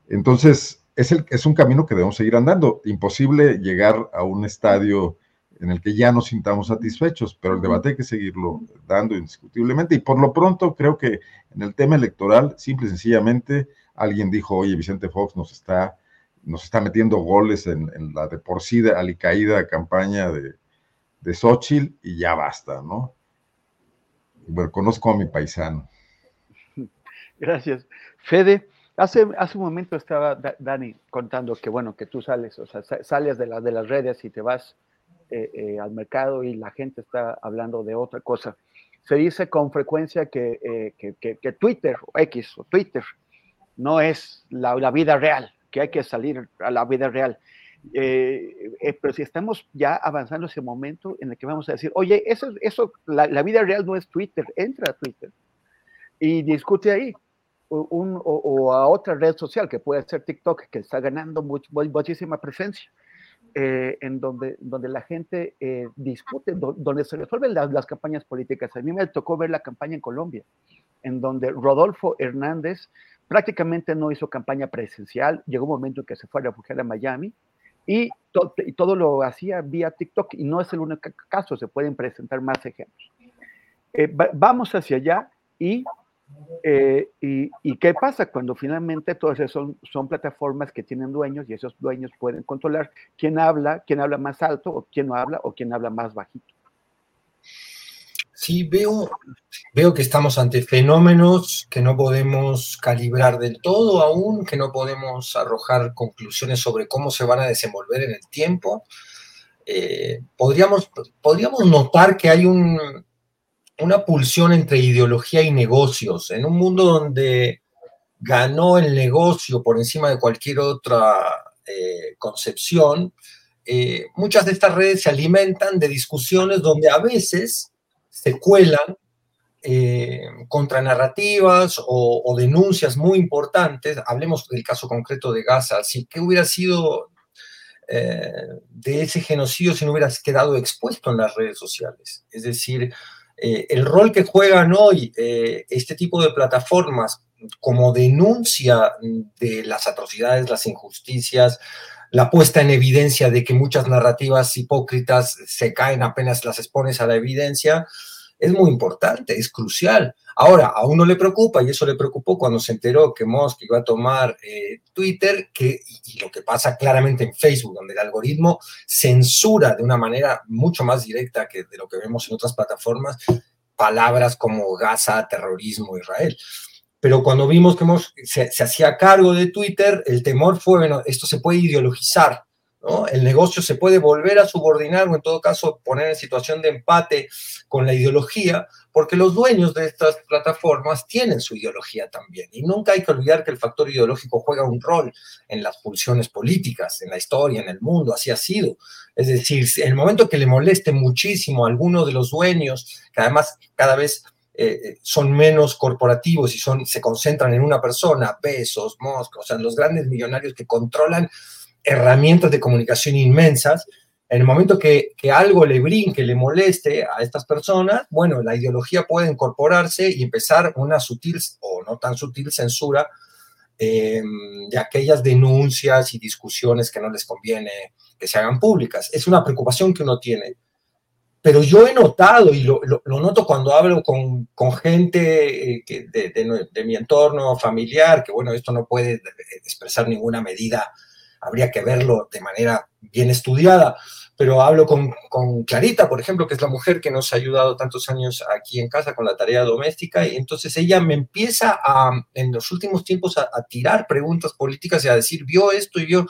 Entonces, es, el, es un camino que debemos seguir andando. Imposible llegar a un estadio en el que ya nos sintamos satisfechos, pero el debate hay que seguirlo dando indiscutiblemente. Y por lo pronto, creo que en el tema electoral, simple y sencillamente, alguien dijo, oye, Vicente Fox nos está, nos está metiendo goles en, la de por sí de alicaída campaña de, de Xochitl y ya basta, ¿no? Bueno, conozco a mi paisano. [laughs] Gracias. Fede, hace, hace un momento estaba Da- Dani contando que, bueno, que tú sales, o sea, sa- sales de, la- de las redes y te vas eh, eh, al mercado y la gente está hablando de otra cosa. Se dice con frecuencia que, eh, que- que Twitter o X o Twitter no es la, la vida real, que hay que salir a la vida real. Eh, eh, pero si estamos ya avanzando ese momento en el que vamos a decir, oye, eso, eso la, la vida real no es Twitter, entra a Twitter y discute ahí. Un- o- o a otra red social que puede ser TikTok, que está ganando much- mu- muchísima presencia, eh, en donde, donde la gente eh, discute, do- donde se resuelven las, las campañas políticas. A mí me tocó ver la campaña en Colombia, en donde Rodolfo Hernández prácticamente no hizo campaña presencial, llegó un momento en que se fue a refugiar a Miami y, to- y todo lo hacía vía TikTok y no es el único caso, se pueden presentar más ejemplos. Eh, va- vamos hacia allá y eh, y qué pasa cuando finalmente todas esas son, son plataformas que tienen dueños y esos dueños pueden controlar quién habla, quién habla más alto o quién no habla o quién habla más bajito? Sí, veo, veo que estamos ante fenómenos que no podemos calibrar del todo aún, que no podemos arrojar conclusiones sobre cómo se van a desenvolver en el tiempo. Eh, podríamos, podríamos notar que hay un, una pulsión entre ideología y negocios. En un mundo donde ganó el negocio por encima de cualquier otra eh, concepción, eh, muchas de estas redes se alimentan de discusiones donde a veces se cuelan eh, contranarrativas o, denuncias muy importantes. Hablemos del caso concreto de Gaza. Así que hubiera sido eh, de ese genocidio si no hubieras quedado expuesto en las redes sociales. Es decir, eh, el rol que juegan hoy eh, este tipo de plataformas como denuncia de las atrocidades, las injusticias, la puesta en evidencia de que muchas narrativas hipócritas se caen apenas las expones a la evidencia, es muy importante, es crucial. Ahora, a uno le preocupa, y eso le preocupó cuando se enteró que Musk iba a tomar eh, Twitter, que, y lo que pasa claramente en Facebook, donde el algoritmo censura de una manera mucho más directa que de lo que vemos en otras plataformas, palabras como Gaza, terrorismo, Israel. Pero cuando vimos que se, se hacía cargo de Twitter, el temor fue, bueno, esto se puede ideologizar, el negocio se puede volver a subordinar o en todo caso poner en situación de empate con la ideología, porque los dueños de estas plataformas tienen su ideología también. Y nunca hay que olvidar que el factor ideológico juega un rol en las pulsiones políticas, en la historia, en el mundo, así ha sido. Es decir, en el momento que le moleste muchísimo a alguno de los dueños, que además cada vez eh, eh, son menos corporativos y son, se concentran en una persona, pesos, moscos, o sea, los grandes millonarios que controlan herramientas de comunicación inmensas. En el momento que, algo le brinque, le moleste a estas personas, bueno, la ideología puede incorporarse y empezar una sutil o no tan sutil censura em, de aquellas denuncias y discusiones que no les conviene que se hagan públicas. Es una preocupación que uno tiene. Pero yo he notado, y lo, noto cuando hablo con, gente eh, de, de, mi entorno familiar, que bueno, esto no puede expresar ninguna medida habría que verlo de manera bien estudiada. Pero hablo con, Clarita, por ejemplo, que es la mujer que nos ha ayudado tantos años aquí en casa con la tarea doméstica, y entonces ella me empieza a, en los últimos tiempos a, tirar preguntas políticas y a decir, vio esto y vio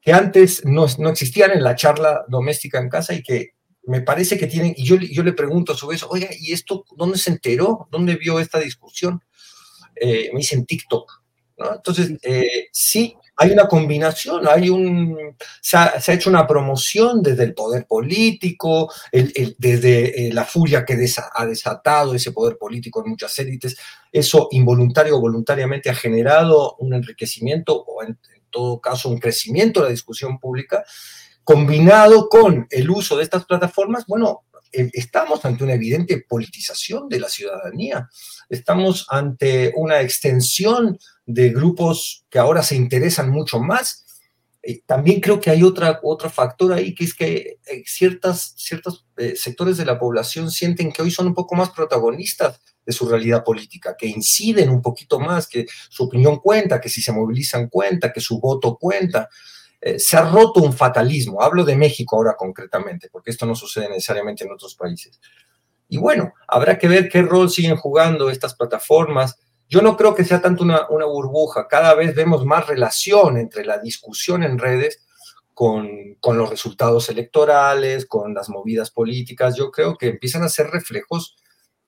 que antes no, no existían en la charla doméstica en casa y que me parece que tienen, y yo, yo le pregunto a su vez, oiga, ¿y esto dónde se enteró? ¿Dónde vio esta discusión? Eh, me dicen TikTok. ¿no? Entonces, eh, sí, hay una combinación, hay un, se ha, hecho una promoción desde el poder político, desde eh, la furia que ha desatado ese poder político en muchas élites. Eso involuntario o voluntariamente ha generado un enriquecimiento o en, todo caso un crecimiento de la discusión pública, combinado con el uso de estas plataformas, bueno, eh, estamos ante una evidente politización de la ciudadanía, estamos ante una extensión de grupos que ahora se interesan mucho más. Eh, también creo que hay otra, otro factor ahí, que es que eh, ciertas, ciertos sectores de la población sienten que hoy son un poco más protagonistas de su realidad política, que inciden un poquito más, que su opinión cuenta, que si se movilizan cuenta, que su voto cuenta. Se ha roto un fatalismo. Hablo de México ahora concretamente, porque esto no sucede necesariamente en otros países. Y bueno, habrá que ver qué rol siguen jugando estas plataformas yo no creo que sea tanto una, burbuja, cada vez vemos más relación entre la discusión en redes con, los resultados electorales, con las movidas políticas. Yo creo que empiezan a ser reflejos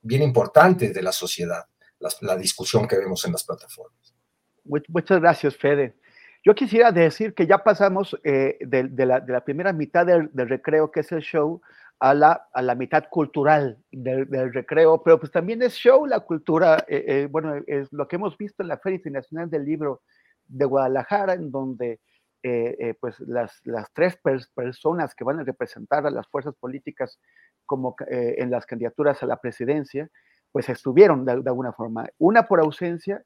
bien importantes de la sociedad, la, discusión que vemos en las plataformas. Muchas gracias, Fede. Yo quisiera decir que ya pasamos eh, de, la, primera mitad del, recreo, que es el show, a la, a la mitad cultural del, recreo, pero pues también es show la cultura, eh, eh, bueno, es lo que hemos visto en la Feria Internacional del Libro de Guadalajara, en donde eh, pues las, las tres personas que van a representar a las fuerzas políticas como en las candidaturas a la presidencia, pues estuvieron de, alguna forma, una por ausencia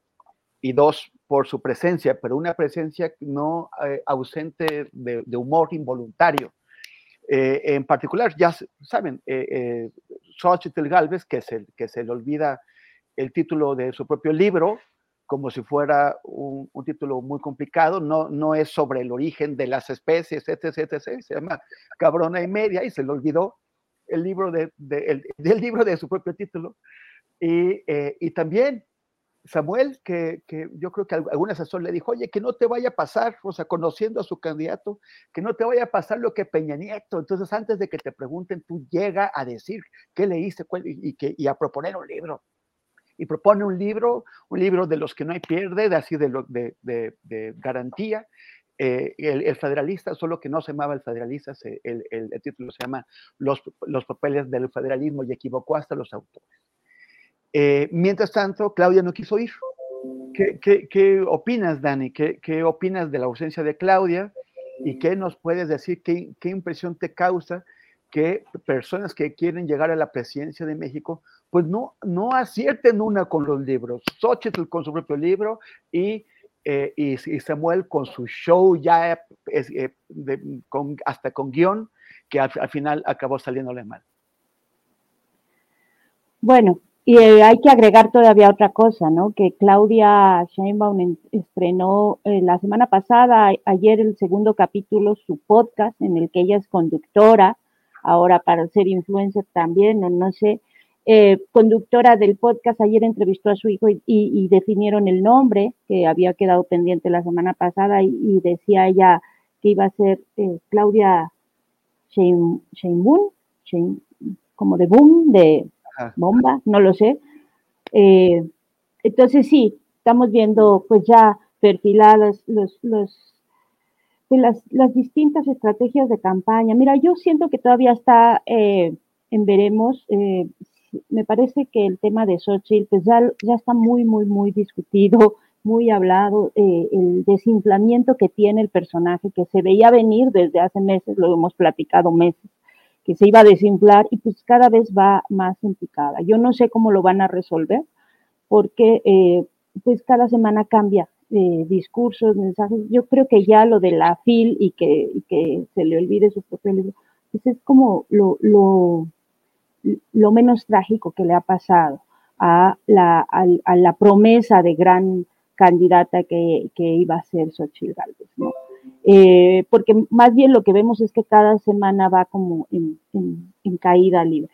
y dos por su presencia, pero una presencia no ausente de, de humor involuntario eh, en particular, ya saben, eh, eh, Xochitl Galvez, que se, que se le olvida el título de su propio libro, como si fuera un, título muy complicado, no, no es sobre el origen de las especies, etc., etc., se llama Cabrona y Media, y se le olvidó el libro de, el, del libro de su propio título. Y, eh, y también Samuel, que, yo creo que algún asesor le dijo, oye, que no te vaya a pasar, o sea, conociendo a su candidato, que no te vaya a pasar lo que Peña Nieto. Entonces, antes de que te pregunten, tú llega a decir qué leíste y, que, y a proponer un libro. Y propone un libro, un libro de los que no hay pierde, de así de, de, garantía. Eh, el, federalista, solo que no se llamaba el federalista, el, título se llama los papeles del federalismo y equivocó hasta los autores. Eh, mientras tanto, Claudia no quiso ir. ¿Qué, opinas, Dani? ¿Qué, opinas de la ausencia de Claudia? ¿Y qué nos puedes decir? ¿Qué, impresión te causa que personas que quieren llegar a la presidencia de México, pues no, no acierten una con los libros? Xochitl con su propio libro y, eh, y, Samuel con su show ya eh, hasta con guion, que al, al final acabó saliéndole mal. Bueno, y eh, hay que agregar todavía otra cosa, ¿no? Que Claudia Sheinbaum estrenó eh, la semana pasada, ayer el segundo capítulo, su podcast en el que ella es conductora, ahora para ser influencer también, no, no sé, eh, conductora del podcast, ayer entrevistó a su hijo y, definieron el nombre que había quedado pendiente la semana pasada y, decía ella que iba a ser Claudia Sheinbaum, como de boom, de bomba, no lo sé. Eh, entonces sí, estamos viendo pues ya perfiladas los, los, pues, las, distintas estrategias de campaña. Mira, yo siento que todavía está eh, en veremos. Eh, me parece que el tema de Xochitl pues ya, ya está muy, muy, muy discutido, muy hablado, el desinflamiento que tiene el personaje, que se veía venir desde hace meses, lo hemos platicado meses que se iba a desinflar y pues cada vez va más implicada. Yo no sé cómo lo van a resolver porque eh, pues cada semana cambia eh, discursos, mensajes. Yo creo que ya lo de la FIL y que, que se le olvide su propio libro, pues es como lo, lo, lo menos trágico que le ha pasado a la, a, la promesa de gran candidata que, que iba a ser Xochitl Gálvez, ¿no? Eh, porque más bien lo que vemos es que cada semana va como en, caída libre.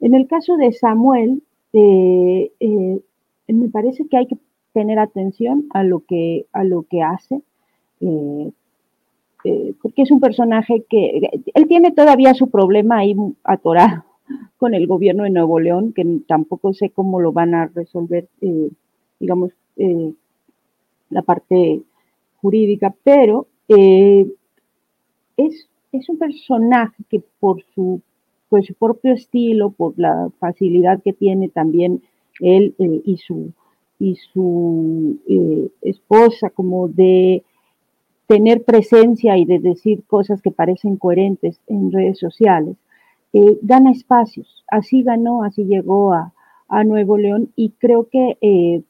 En el caso de Samuel, eh, eh, me parece que hay que tener atención a lo que, a lo que hace, porque es un personaje que, él tiene todavía su problema ahí atorado [laughs] con el gobierno de Nuevo León, que tampoco sé cómo lo van a resolver, digamos, la parte jurídica, pero eh, es, es, un personaje que por su, su propio estilo, por la facilidad que tiene también él eh, y su, y su eh, esposa, como de tener presencia y de decir cosas que parecen coherentes en redes sociales, gana espacios. Así ganó, así llegó a, a Nuevo León y creo que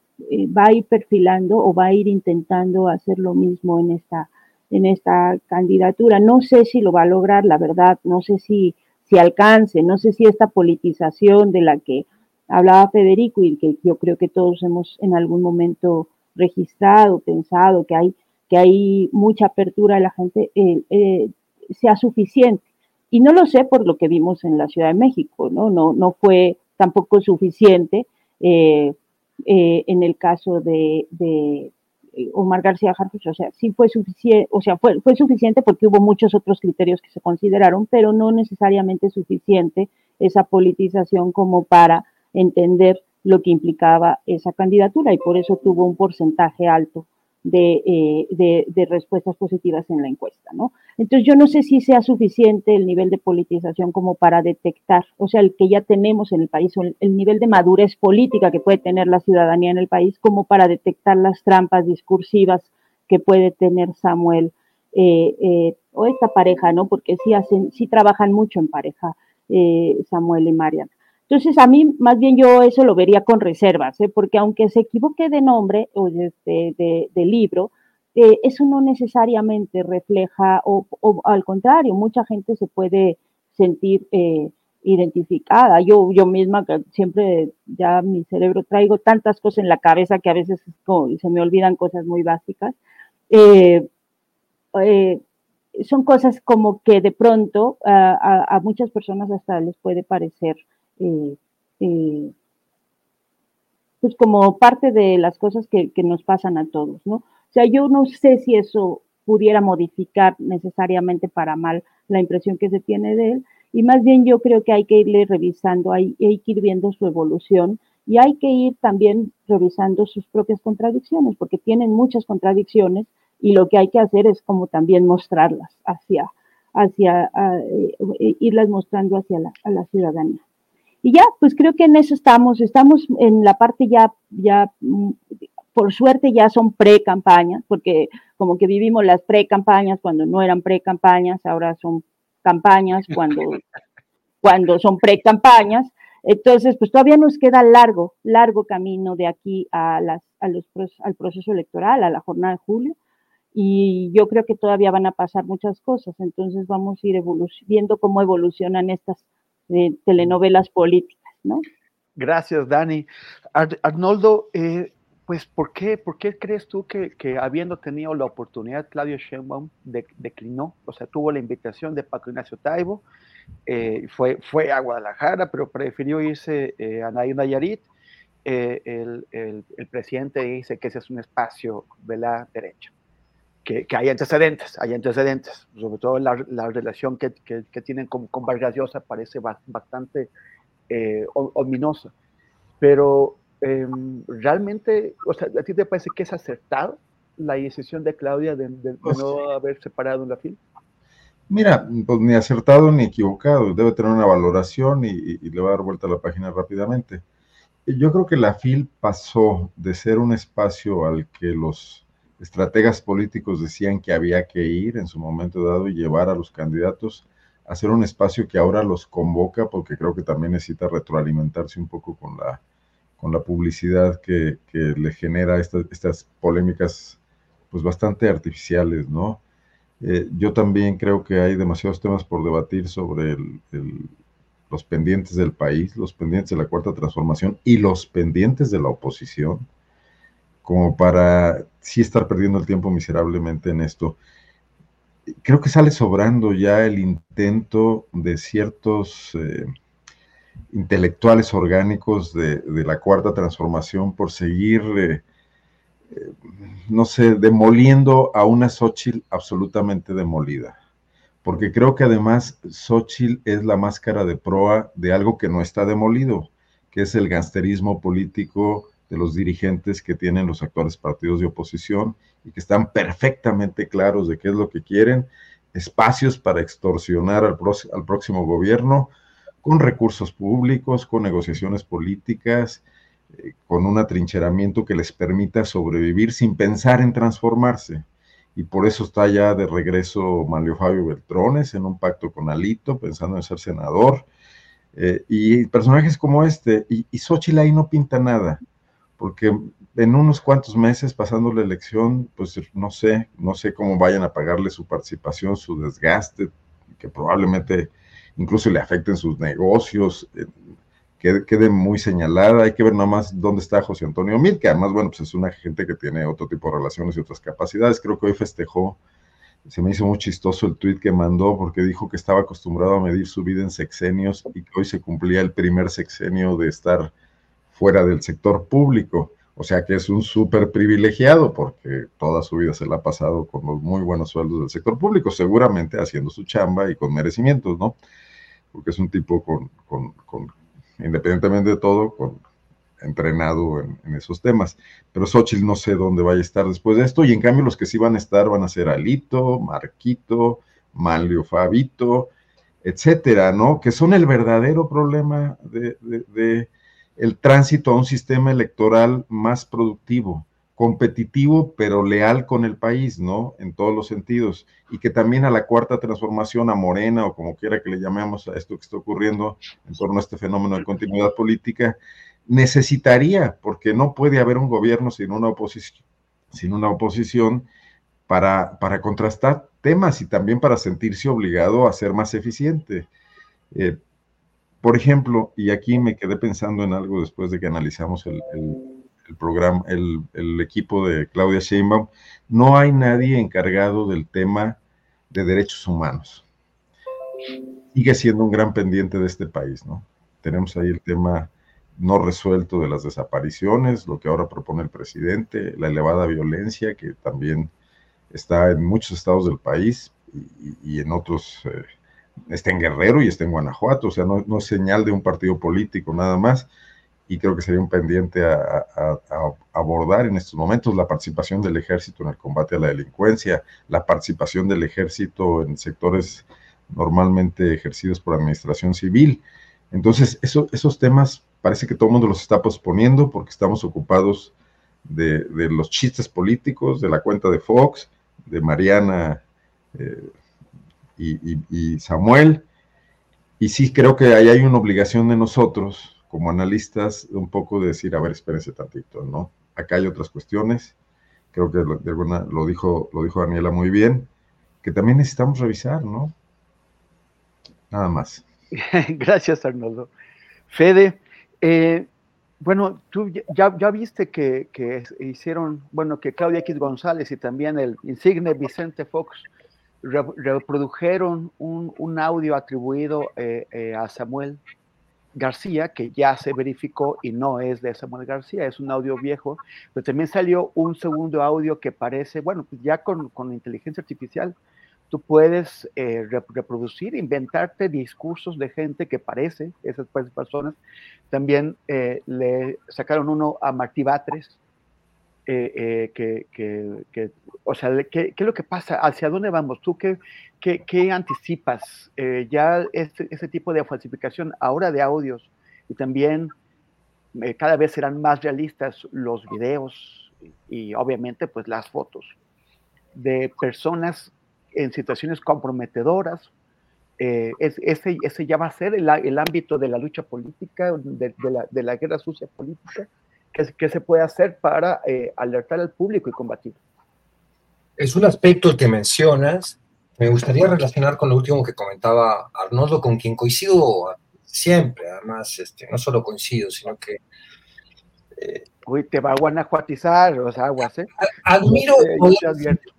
va a ir perfilando o va a ir intentando hacer lo mismo en esta en esta candidatura. No sé si lo va a lograr, la verdad, no sé si, si alcance, no sé si esta politización de la que hablaba Federico y que yo creo que todos hemos en algún momento registrado, pensado que hay, que hay mucha apertura de la gente, eh, eh, sea suficiente. Y no lo sé por lo que vimos en la Ciudad de México, ¿no? No, no fue tampoco suficiente eh, en el caso de, Omar García Harfuch, o sea, sí fue suficiente, o sea, fue suficiente porque hubo muchos otros criterios que se consideraron, pero no necesariamente suficiente esa politización como para entender lo que implicaba esa candidatura y por eso tuvo un porcentaje alto eh, de, respuestas positivas en la encuesta, ¿no? Entonces yo no sé si sea suficiente el nivel de politización como para detectar, o sea, el que ya tenemos en el país, o el, nivel de madurez política que puede tener la ciudadanía en el país como para detectar las trampas discursivas que puede tener Samuel eh, eh, o esta pareja, ¿no? Porque sí hacen, sí trabajan mucho en pareja Samuel y Marian. Entonces, a mí más bien yo eso lo vería con reservas, ¿eh? porque aunque se equivoque de nombre o de, libro, eh, eso no necesariamente refleja, o, al contrario, mucha gente se puede sentir eh, identificada. Yo, yo misma, siempre ya mi cerebro traigo tantas cosas en la cabeza que a veces se me olvidan cosas muy básicas. son cosas como que de pronto a muchas personas hasta les puede parecer eh, eh, pues como parte de las cosas que, nos pasan a todos, ¿no? O sea, yo no sé si eso pudiera modificar necesariamente para mal la impresión que se tiene de él, y más bien yo creo que hay que irle revisando, hay, que ir viendo su evolución y hay que ir también revisando sus propias contradicciones, porque tienen muchas contradicciones y lo que hay que hacer es como también mostrarlas hacia, hacia, eh, irlas mostrando hacia la, a la ciudadanía. Y ya, pues creo que en eso estamos, estamos en la parte ya, ya, mm, por suerte ya son pre-campañas, porque como que vivimos las pre-campañas cuando no eran pre-campañas, ahora son campañas [laughs] cuando, cuando son pre-campañas. Entonces, pues todavía nos queda largo, largo camino de aquí a las, a los, al proceso electoral, a la jornada de julio. Y yo creo que todavía van a pasar muchas cosas. Entonces vamos a ir viendo cómo evolucionan estas de telenovelas políticas, ¿no? Gracias, Dani. Arnoldo, eh, pues, ¿por qué, ¿por qué crees tú que, habiendo tenido la oportunidad, Claudio Sheinbaum declinó? O sea, tuvo la invitación de Paco Ignacio Taibo, eh, fue, fue a Guadalajara, pero prefirió irse eh, a Nayarit. Eh, el, el, presidente dice que ese es un espacio de la derecha, que, que hay antecedentes, hay antecedentes, sobre todo la, la relación que, que, tienen con, con Vargas Llosa parece bastante eh, ominosa. Pero em, realmente, o sea, ¿a ti te parece que es acertado la decisión de Claudia de, pues no haber separado la FIL? Mira, pues ni acertado ni equivocado, debe tener una valoración y, y, le va a dar vuelta a la página rápidamente. Yo creo que la FIL pasó de ser un espacio al que los estrategas políticos decían que había que ir en su momento dado y llevar a los candidatos hacer un espacio que ahora los convoca, porque creo que también necesita retroalimentarse un poco con la, con la publicidad que, le genera estas polémicas pues bastante artificiales, ¿no? Eh, yo también creo que hay demasiados temas por debatir sobre los pendientes del país, los pendientes de la cuarta transformación y los pendientes de la oposición, como para sí estar perdiendo el tiempo miserablemente en esto creo que sale sobrando ya el intento de ciertos eh, intelectuales orgánicos de, la cuarta transformación por seguir, eh, eh, no sé, demoliendo a una Xochitl absolutamente demolida. Porque creo que además Xochitl es la máscara de proa de algo que no está demolido, que es el gangsterismo político de los dirigentes que tienen los actuales partidos de oposición y que están perfectamente claros de qué es lo que quieren, espacios para extorsionar al, al próximo gobierno con recursos públicos, con negociaciones políticas, eh, con un atrincheramiento que les permita sobrevivir sin pensar en transformarse. Y por eso está ya de regreso Manlio Fabio Beltrones en un pacto con Alito, pensando en ser senador. Eh, y personajes como este, y, y Xochitl ahí no pinta nada porque en unos cuantos meses pasando la elección, pues no sé, no sé cómo vayan a pagarle su participación, su desgaste, que probablemente incluso le afecten sus negocios, eh, quede, muy señalada. Hay que ver nada más dónde está José Antonio Mil, que además, bueno, pues es una gente que tiene otro tipo de relaciones y otras capacidades. Creo que hoy festejó, se me hizo muy chistoso el tuit que mandó porque dijo que estaba acostumbrado a medir su vida en sexenios y que hoy se cumplía el primer sexenio de estar fuera del sector público. O sea que es un súper privilegiado porque toda su vida se la ha pasado con los muy buenos sueldos del sector público, seguramente haciendo su chamba y con merecimientos, ¿no? Porque es un tipo con, con, independientemente de todo, con, entrenado en, esos temas. Pero Xochitl no sé dónde vaya a estar después de esto, y en cambio los que sí van a estar van a ser Alito, Marquito, Manlio Fabito, etcétera, ¿no? Que son el verdadero problema de el tránsito a un sistema electoral más productivo, competitivo, pero leal con el país, ¿no? En todos los sentidos. Y que también a la cuarta transformación, a Morena, o como quiera que le llamemos a esto que está ocurriendo en torno a este fenómeno de continuidad política, necesitaría, porque no puede haber un gobierno sin una oposición, sin una oposición para, para contrastar temas y también para sentirse obligado a ser más eficiente. Eh, por ejemplo, y aquí me quedé pensando en algo después de que analizamos el, programa, el, equipo de Claudia Sheinbaum, no hay nadie encargado del tema de derechos humanos. Sigue siendo un gran pendiente de este país, ¿no? Tenemos ahí el tema no resuelto de las desapariciones, lo que ahora propone el presidente, la elevada violencia que también está en muchos estados del país y, en otros eh, está en Guerrero y está en Guanajuato, o sea, no, es señal de un partido político nada más, y creo que sería un pendiente a, abordar en estos momentos la participación del ejército en el combate a la delincuencia, la participación del ejército en sectores normalmente ejercidos por administración civil. Entonces, esos temas parece que todo el mundo los está posponiendo porque estamos ocupados de, los chistes políticos, de la cuenta de Fox, de Mariana. Eh, y, Samuel. Y sí creo que ahí hay una obligación de nosotros, como analistas, un poco de decir, a ver, espérense tantito, ¿no? Acá hay otras cuestiones, creo que de alguna, lo, dijo, lo dijo Daniela muy bien, que también necesitamos revisar, ¿no? Nada más. [laughs] Gracias, Arnoldo. Fede, Eh, bueno, tú ya, ya viste que, que, hicieron, bueno, que Claudia X González y también el insigne Vicente Fox reprodujeron un, audio atribuido eh, eh, a Samuel García, que ya se verificó y no es de Samuel García, es un audio viejo, pero también salió un segundo audio que parece, bueno, pues ya con, con inteligencia artificial, tú puedes eh, reproducir, inventarte discursos de gente que parece esas personas. También eh, le sacaron uno a Martí Batres, eh, que, que, que, o sea, ¿qué, ¿qué, es lo que pasa? ¿Hacia dónde vamos? ¿Tú qué, qué, qué anticipas? ya este, ese tipo de falsificación ahora de audios y también cada vez serán más realistas los videos y obviamente pues las fotos de personas en situaciones comprometedoras. Eh, ese, ese, ya va a ser el, el ámbito de la lucha política, de, de, la, de la, guerra sucia política, que, que se puede hacer para eh, alertar al público y combatir. Es un aspecto que mencionas. Me gustaría relacionar con lo último que comentaba Arnoldo, con quien coincido siempre, además, este, no solo coincido, sino que eh, Uy, te va a guanajuatizar los aguas, ¿eh? Admiro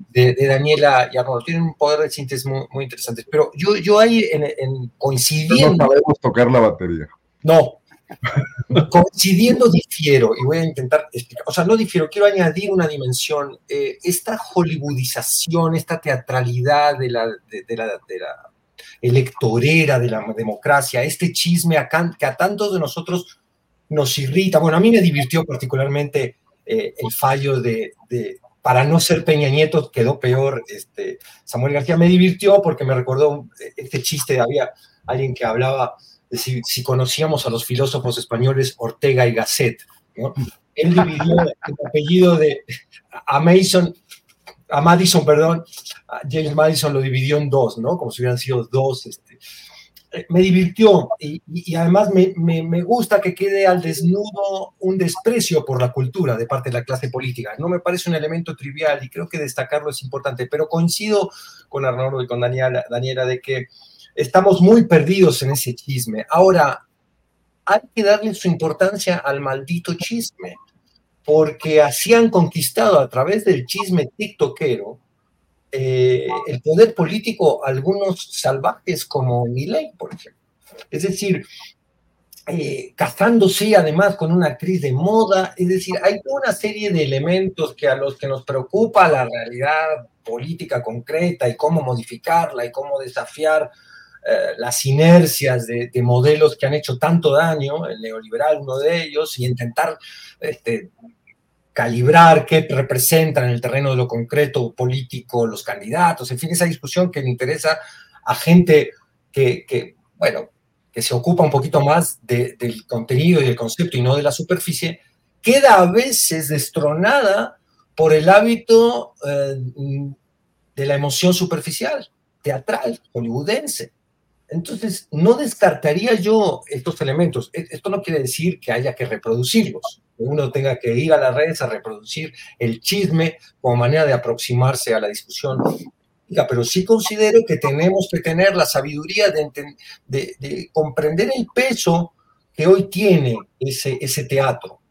de, de, Daniela y Arnoldo, tienen un poder de síntesis muy, muy interesante, pero yo, yo ahí en, en coincidiendo... No sabemos tocar la batería. No, coincidiendo difiero, y voy a intentar explicar, o sea, no difiero, quiero añadir una dimensión, eh, esta hollywoodización, esta teatralidad de la, electorera de la democracia, este chisme que a tantos de nosotros nos irrita. Bueno, a mí me divirtió particularmente eh, el fallo de, para no ser Peña Nieto, quedó peor. Este, Samuel García me divirtió porque me recordó este chiste, había alguien que hablaba si, si conocíamos a los filósofos españoles Ortega y Gasset. Él dividió el apellido de a Mason, a Madison, perdón, James Madison lo dividió en dos, ¿no? Como si hubieran sido dos este, eh, me divirtió y, además me, me, me, gusta que quede al desnudo un desprecio por la cultura de parte de la clase política. No me parece un elemento trivial y creo que destacarlo es importante, pero coincido con Arnoldo y con Daniela, Daniela de que estamos muy perdidos en ese chisme. Ahora, hay que darle su importancia al maldito chisme, porque así han conquistado a través del chisme tiktokero eh, el poder político algunos salvajes como Milei, por ejemplo. Es decir, eh, casándose además con una actriz de moda, es decir, hay una serie de elementos que a los que nos preocupa la realidad política concreta y cómo modificarla y cómo desafiar eh, las inercias de, de, modelos que han hecho tanto daño, el neoliberal uno de ellos, y intentar este, calibrar qué representan en el terreno de lo concreto político los candidatos, en fin, esa discusión que le interesa a gente que, bueno, que se ocupa un poquito más de, del contenido y del concepto y no de la superficie, queda a veces destronada por el hábito eh, de la emoción superficial, teatral, hollywoodense. Entonces, no descartaría yo estos elementos. E, esto no quiere decir que haya que reproducirlos uno tenga que ir a las redes a reproducir el chisme como manera de aproximarse a la discusión. Pero sí considero que tenemos que tener la sabiduría de, de, de comprender el peso que hoy tiene ese, teatro,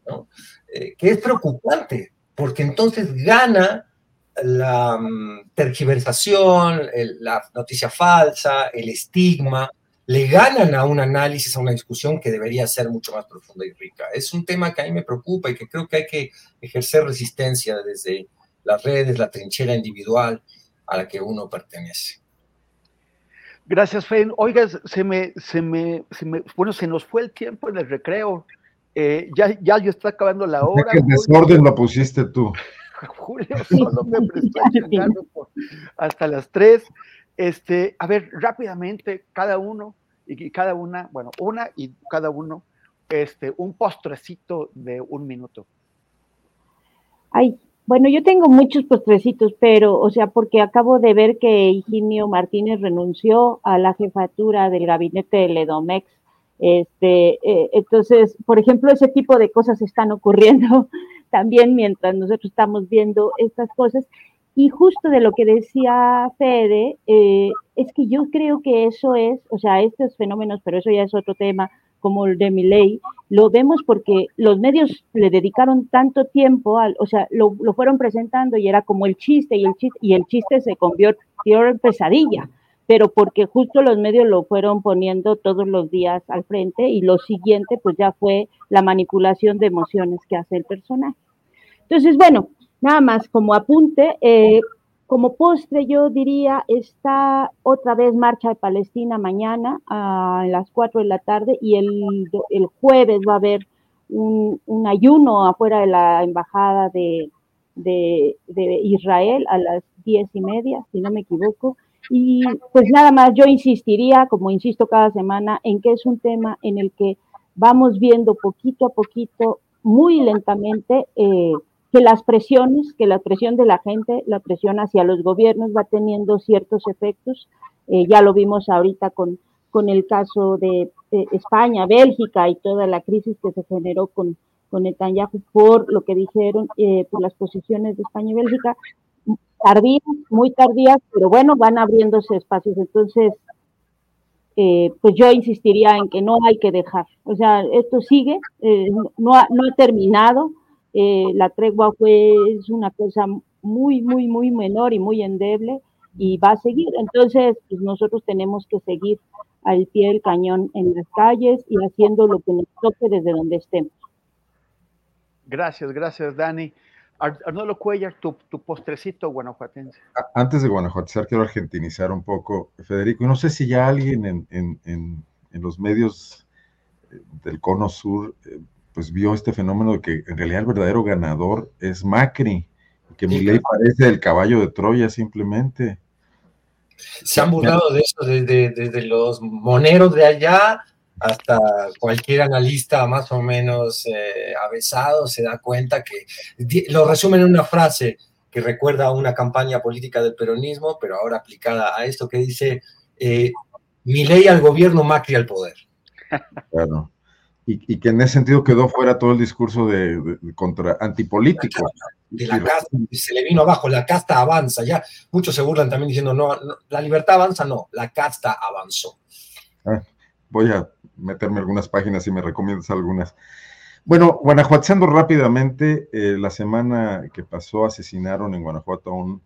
eh, que es preocupante, porque entonces gana la um, tergiversación, el, la noticia falsa, el estigma, le ganan a un análisis, a una discusión que debería ser mucho más profunda y rica. Es un tema que a mí me preocupa y que creo que hay que ejercer resistencia desde las redes, la trinchera individual a la que uno pertenece. Gracias, Fen. Oiga, se me, se me, se me, bueno, se nos fue el tiempo en el recreo. Eh, ya, ya yo está acabando la hora. ¿Qué desorden lo pusiste tú? [laughs] Julio [laughs] solo me prestó hasta las tres. Este, a ver, rápidamente, cada uno y cada una, bueno, una y cada uno, este, un postrecito de un minuto. Ay, bueno, yo tengo muchos postrecitos, pero, o sea, porque acabo de ver que Higinio Martínez renunció a la jefatura del gabinete de Ledomex. Este, eh, entonces, por ejemplo, ese tipo de cosas están ocurriendo también mientras nosotros estamos viendo estas cosas. Y justo de lo que decía Fede, eh, es que yo creo que eso es, o sea, estos fenómenos, pero eso ya es otro tema, como el de Milley, lo vemos porque los medios le dedicaron tanto tiempo, al, o sea, lo, lo, fueron presentando y era como el chiste y el chiste, y el chiste se convirtió en pesadilla, pero porque justo los medios lo fueron poniendo todos los días al frente y lo siguiente pues ya fue la manipulación de emociones que hace el personaje. Entonces, bueno, nada más como apunte, eh, como postre, yo diría, está otra vez Marcha de Palestina mañana a las 4 de la tarde y el, el jueves va a haber un, un, ayuno afuera de la embajada de, Israel a las 10 y media, si no me equivoco. Y pues nada más, yo insistiría, como insisto cada semana, en que es un tema en el que vamos viendo poquito a poquito, muy lentamente, eh, que las presiones, que la presión de la gente, la presión hacia los gobiernos va teniendo ciertos efectos. Eh, ya lo vimos ahorita con, con el caso de eh, España, Bélgica y toda la crisis que se generó con, con Netanyahu por lo que dijeron, eh, por las posiciones de España y Bélgica, tardías, muy tardías, pero bueno, van abriéndose espacios. Entonces, pues yo insistiría en que no hay que dejar. O sea, esto sigue, no, ha, no ha terminado eh, la tregua fue una cosa muy, muy, muy menor y muy endeble y va a seguir. Entonces, pues nosotros tenemos que seguir al pie del cañón en las calles y haciendo lo que nos toque desde donde estemos. Gracias, gracias, Dani. Arnoldo Cuellar, tu, tu, postrecito guanajuatense. Antes de guanajuatizar, quiero argentinizar un poco, Federico. No sé si ya alguien en, en, en, en los medios eh, del cono sur eh, pues vio este fenómeno de que en realidad el verdadero ganador es Macri, que mi ley parece el caballo de Troya simplemente. Se han burlado de eso desde, desde los moneros de allá hasta cualquier analista más o menos eh, avesado se da cuenta que lo resumen en una frase que recuerda a una campaña política del peronismo, pero ahora aplicada a esto que dice, eh, mi ley al gobierno, Macri al poder. [laughs] Claro y, que en ese sentido quedó fuera todo el discurso de, contra antipolítico. De la casta, se le vino abajo, la casta avanza, ya muchos se burlan también diciendo, no, la libertad avanza, no, la casta avanzó. Ah, voy a meterme algunas páginas y me recomiendas algunas. Bueno, Guanajuato, rápidamente, eh, la semana que pasó asesinaron en Guanajuato a un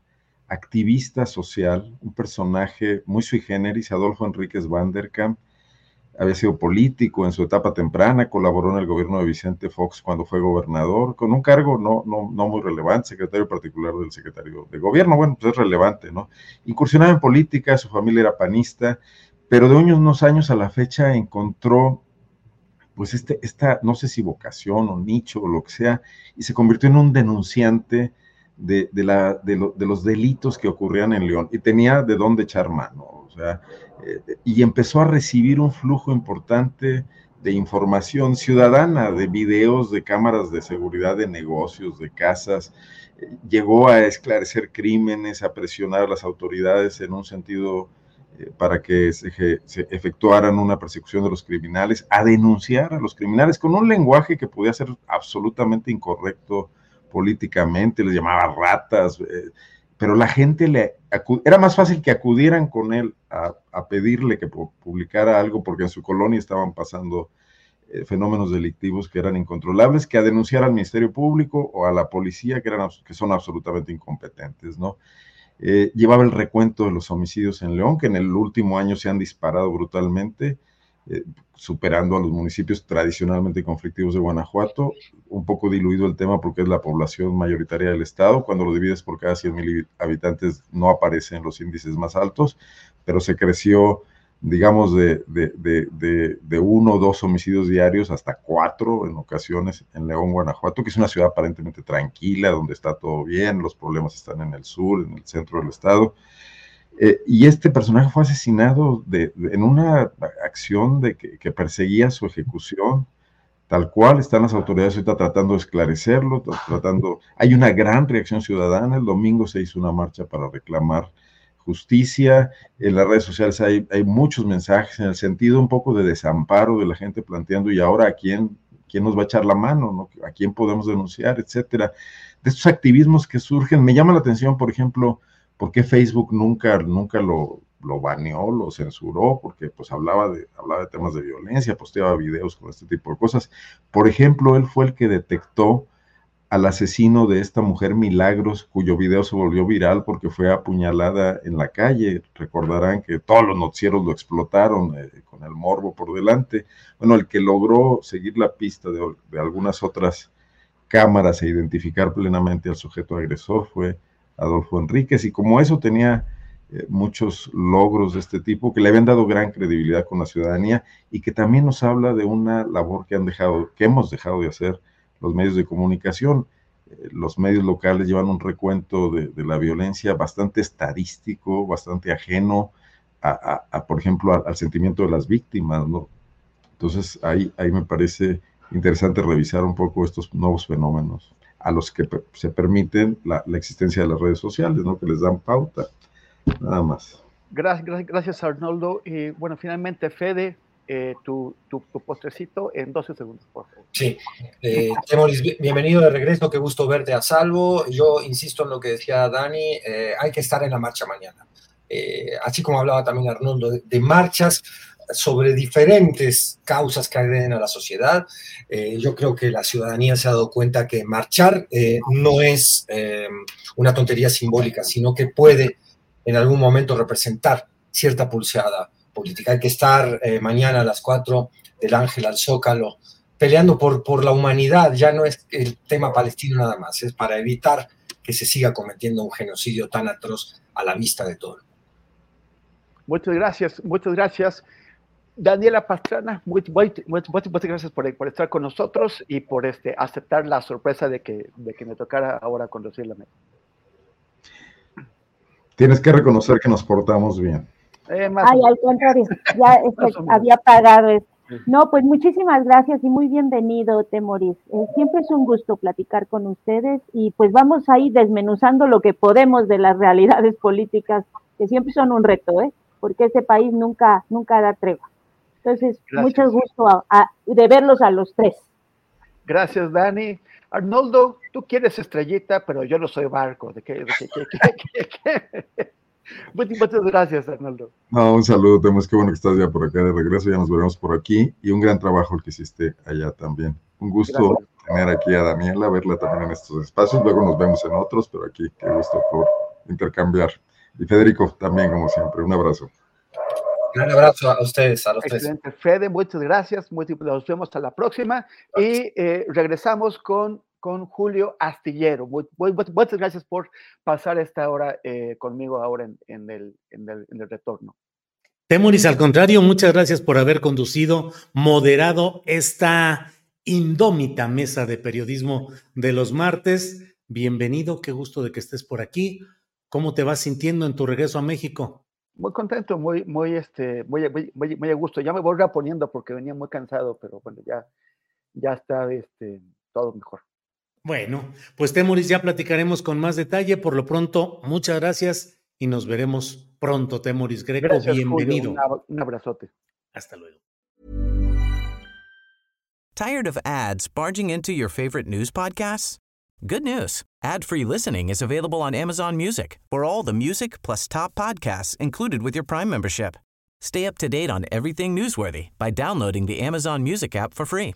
activista social, un personaje muy sui generis, Adolfo Enríquez Vanderkamp, había sido político en su etapa temprana, colaboró en el gobierno de Vicente Fox cuando fue gobernador, con un cargo no, no, no muy relevante, secretario particular del secretario de gobierno, bueno, pues es relevante, ¿no? Incursionaba en política, su familia era panista, pero de unos años a la fecha encontró, pues, este, esta, no sé si vocación o nicho o lo que sea, y se convirtió en un denunciante de, de, la, de, los delitos que ocurrían en León, y tenía de dónde echar mano, o sea, eh, y empezó a recibir un flujo importante de información ciudadana, de videos, de cámaras de seguridad de negocios, de casas. Llegó a esclarecer crímenes, a presionar a las autoridades en un sentido para que se, efectuaran una persecución de los criminales, a denunciar a los criminales con un lenguaje que podía ser absolutamente incorrecto políticamente, les llamaba ratas, pero la gente le era más fácil que acudieran con él a, pedirle que publicara algo porque en su colonia estaban pasando eh, fenómenos delictivos que eran incontrolables que a denunciar al Ministerio Público o a la policía que, eran, que son absolutamente incompetentes, ¿no? Eh, llevaba el recuento de los homicidios en León, que en el último año se han disparado brutalmente, eh, superando a los municipios tradicionalmente conflictivos de Guanajuato, un poco diluido el tema porque es la población mayoritaria del estado, cuando lo divides por cada 100 mil habitantes no aparecen los índices más altos, pero se creció, digamos, de, de, de, uno o dos homicidios diarios hasta cuatro en ocasiones en León, Guanajuato, que es una ciudad aparentemente tranquila, donde está todo bien, los problemas están en el sur, en el centro del estado, eh, y este personaje fue asesinado de, en una acción de que, perseguía su ejecución, tal cual están las autoridades ahorita tratando de esclarecerlo, tratando, hay una gran reacción ciudadana, el domingo se hizo una marcha para reclamar justicia, en las redes sociales hay, muchos mensajes en el sentido un poco de desamparo de la gente planteando, y ahora a quién, quién nos va a echar la mano, ¿no? a quién podemos denunciar, etcétera. De estos activismos que surgen, me llama la atención, por ejemplo, ¿Por qué Facebook nunca, nunca lo, lo baneó, lo censuró, porque pues hablaba de, hablaba de temas de violencia, posteaba videos con este tipo de cosas. Por ejemplo, él fue el que detectó al asesino de esta mujer Milagros, cuyo video se volvió viral porque fue apuñalada en la calle. Recordarán que todos los noticieros lo explotaron eh, con el morbo por delante. Bueno, el que logró seguir la pista de, algunas otras cámaras e identificar plenamente al sujeto agresor fue Adolfo Enríquez. Y como eso tenía eh, muchos logros de este tipo que le habían dado gran credibilidad con la ciudadanía y que también nos habla de una labor que han dejado, que hemos dejado de hacer los medios de comunicación. Eh, los medios locales llevan un recuento de, la violencia bastante estadístico, bastante ajeno a, por ejemplo, al sentimiento de las víctimas, ¿no? Entonces, ahí, ahí me parece interesante revisar un poco estos nuevos fenómenos a los que se permiten la, existencia de las redes sociales, ¿no? Que les dan pauta, nada más. Gracias, gracias, gracias Arnoldo. Y bueno, finalmente, Fede, eh, tu, tu, postrecito en 12 segundos, por favor. Sí, eh, Temoris, bienvenido de regreso, qué gusto verte a salvo. Yo insisto en lo que decía Dani, eh, hay que estar en la marcha mañana. Eh, así como hablaba también Arnoldo, de, marchas sobre diferentes causas que agreden a la sociedad. yo creo que la ciudadanía se ha dado cuenta que marchar no es una tontería simbólica, sino que puede en algún momento representar cierta pulseada política. Hay que estar eh, mañana a las 4 del Ángel al Zócalo peleando por, por la humanidad. Ya no es el tema palestino nada más, es para evitar que se siga cometiendo un genocidio tan atroz a la vista de todo. Muchas gracias, muchas gracias. Daniela Pastrana, muchas, gracias por, por, estar con nosotros y por este, aceptar la sorpresa de que, de que me tocara ahora conducir la mesa. Tienes que reconocer que nos portamos bien. Eh, Ay, al contrario, ya [laughs] había pagado esto. No, pues muchísimas gracias y muy bienvenido, Temoris. Eh, siempre es un gusto platicar con ustedes y pues vamos a ir desmenuzando lo que podemos de las realidades políticas, que siempre son un reto, ¿eh? porque ese país nunca, nunca da tregua. Entonces, mucho gusto de verlos a los tres. Gracias, Dani. Arnoldo, tú quieres estrellita, pero yo no soy barco. ¿De qué? De qué, [laughs] Muchas gracias, Arnaldo. No, un saludo, Temo. que bueno que estás ya por acá de regreso. Ya nos veremos por aquí. Y un gran trabajo el que hiciste allá también. Un gusto tener aquí a Daniela, verla también en estos espacios. Luego nos vemos en otros, pero aquí qué gusto por intercambiar. Y Federico también, como siempre. Un abrazo. Un abrazo a ustedes, a los Excelente. Fede, muchas gracias. Nos vemos hasta la próxima. Y eh, regresamos con con Julio Astillero. Muchas gracias por pasar esta hora eh, conmigo ahora en, el, en, el, retorno. Temoris, al contrario, muchas gracias por haber conducido, moderado esta indómita mesa de periodismo de los martes. Bienvenido, qué gusto de que estés por aquí. ¿Cómo te vas sintiendo en tu regreso a México? Muy contento, muy, muy, este, muy, muy, muy, a gusto. Ya me voy reponiendo porque venía muy cansado, pero bueno, ya, ya está este, todo mejor. Bueno, pues Temoris, ya platicaremos con más detalle. Por lo pronto, muchas gracias y nos veremos pronto, Temoris Greco. Gracias, Bienvenido. Un, un abrazote. Hasta luego. Tired of ads barging into your favorite news podcasts? Good news. Ad-free listening is available on Amazon Music for all the music plus top podcasts included with your Prime membership. Stay up to date on everything newsworthy by downloading the Amazon Music app for free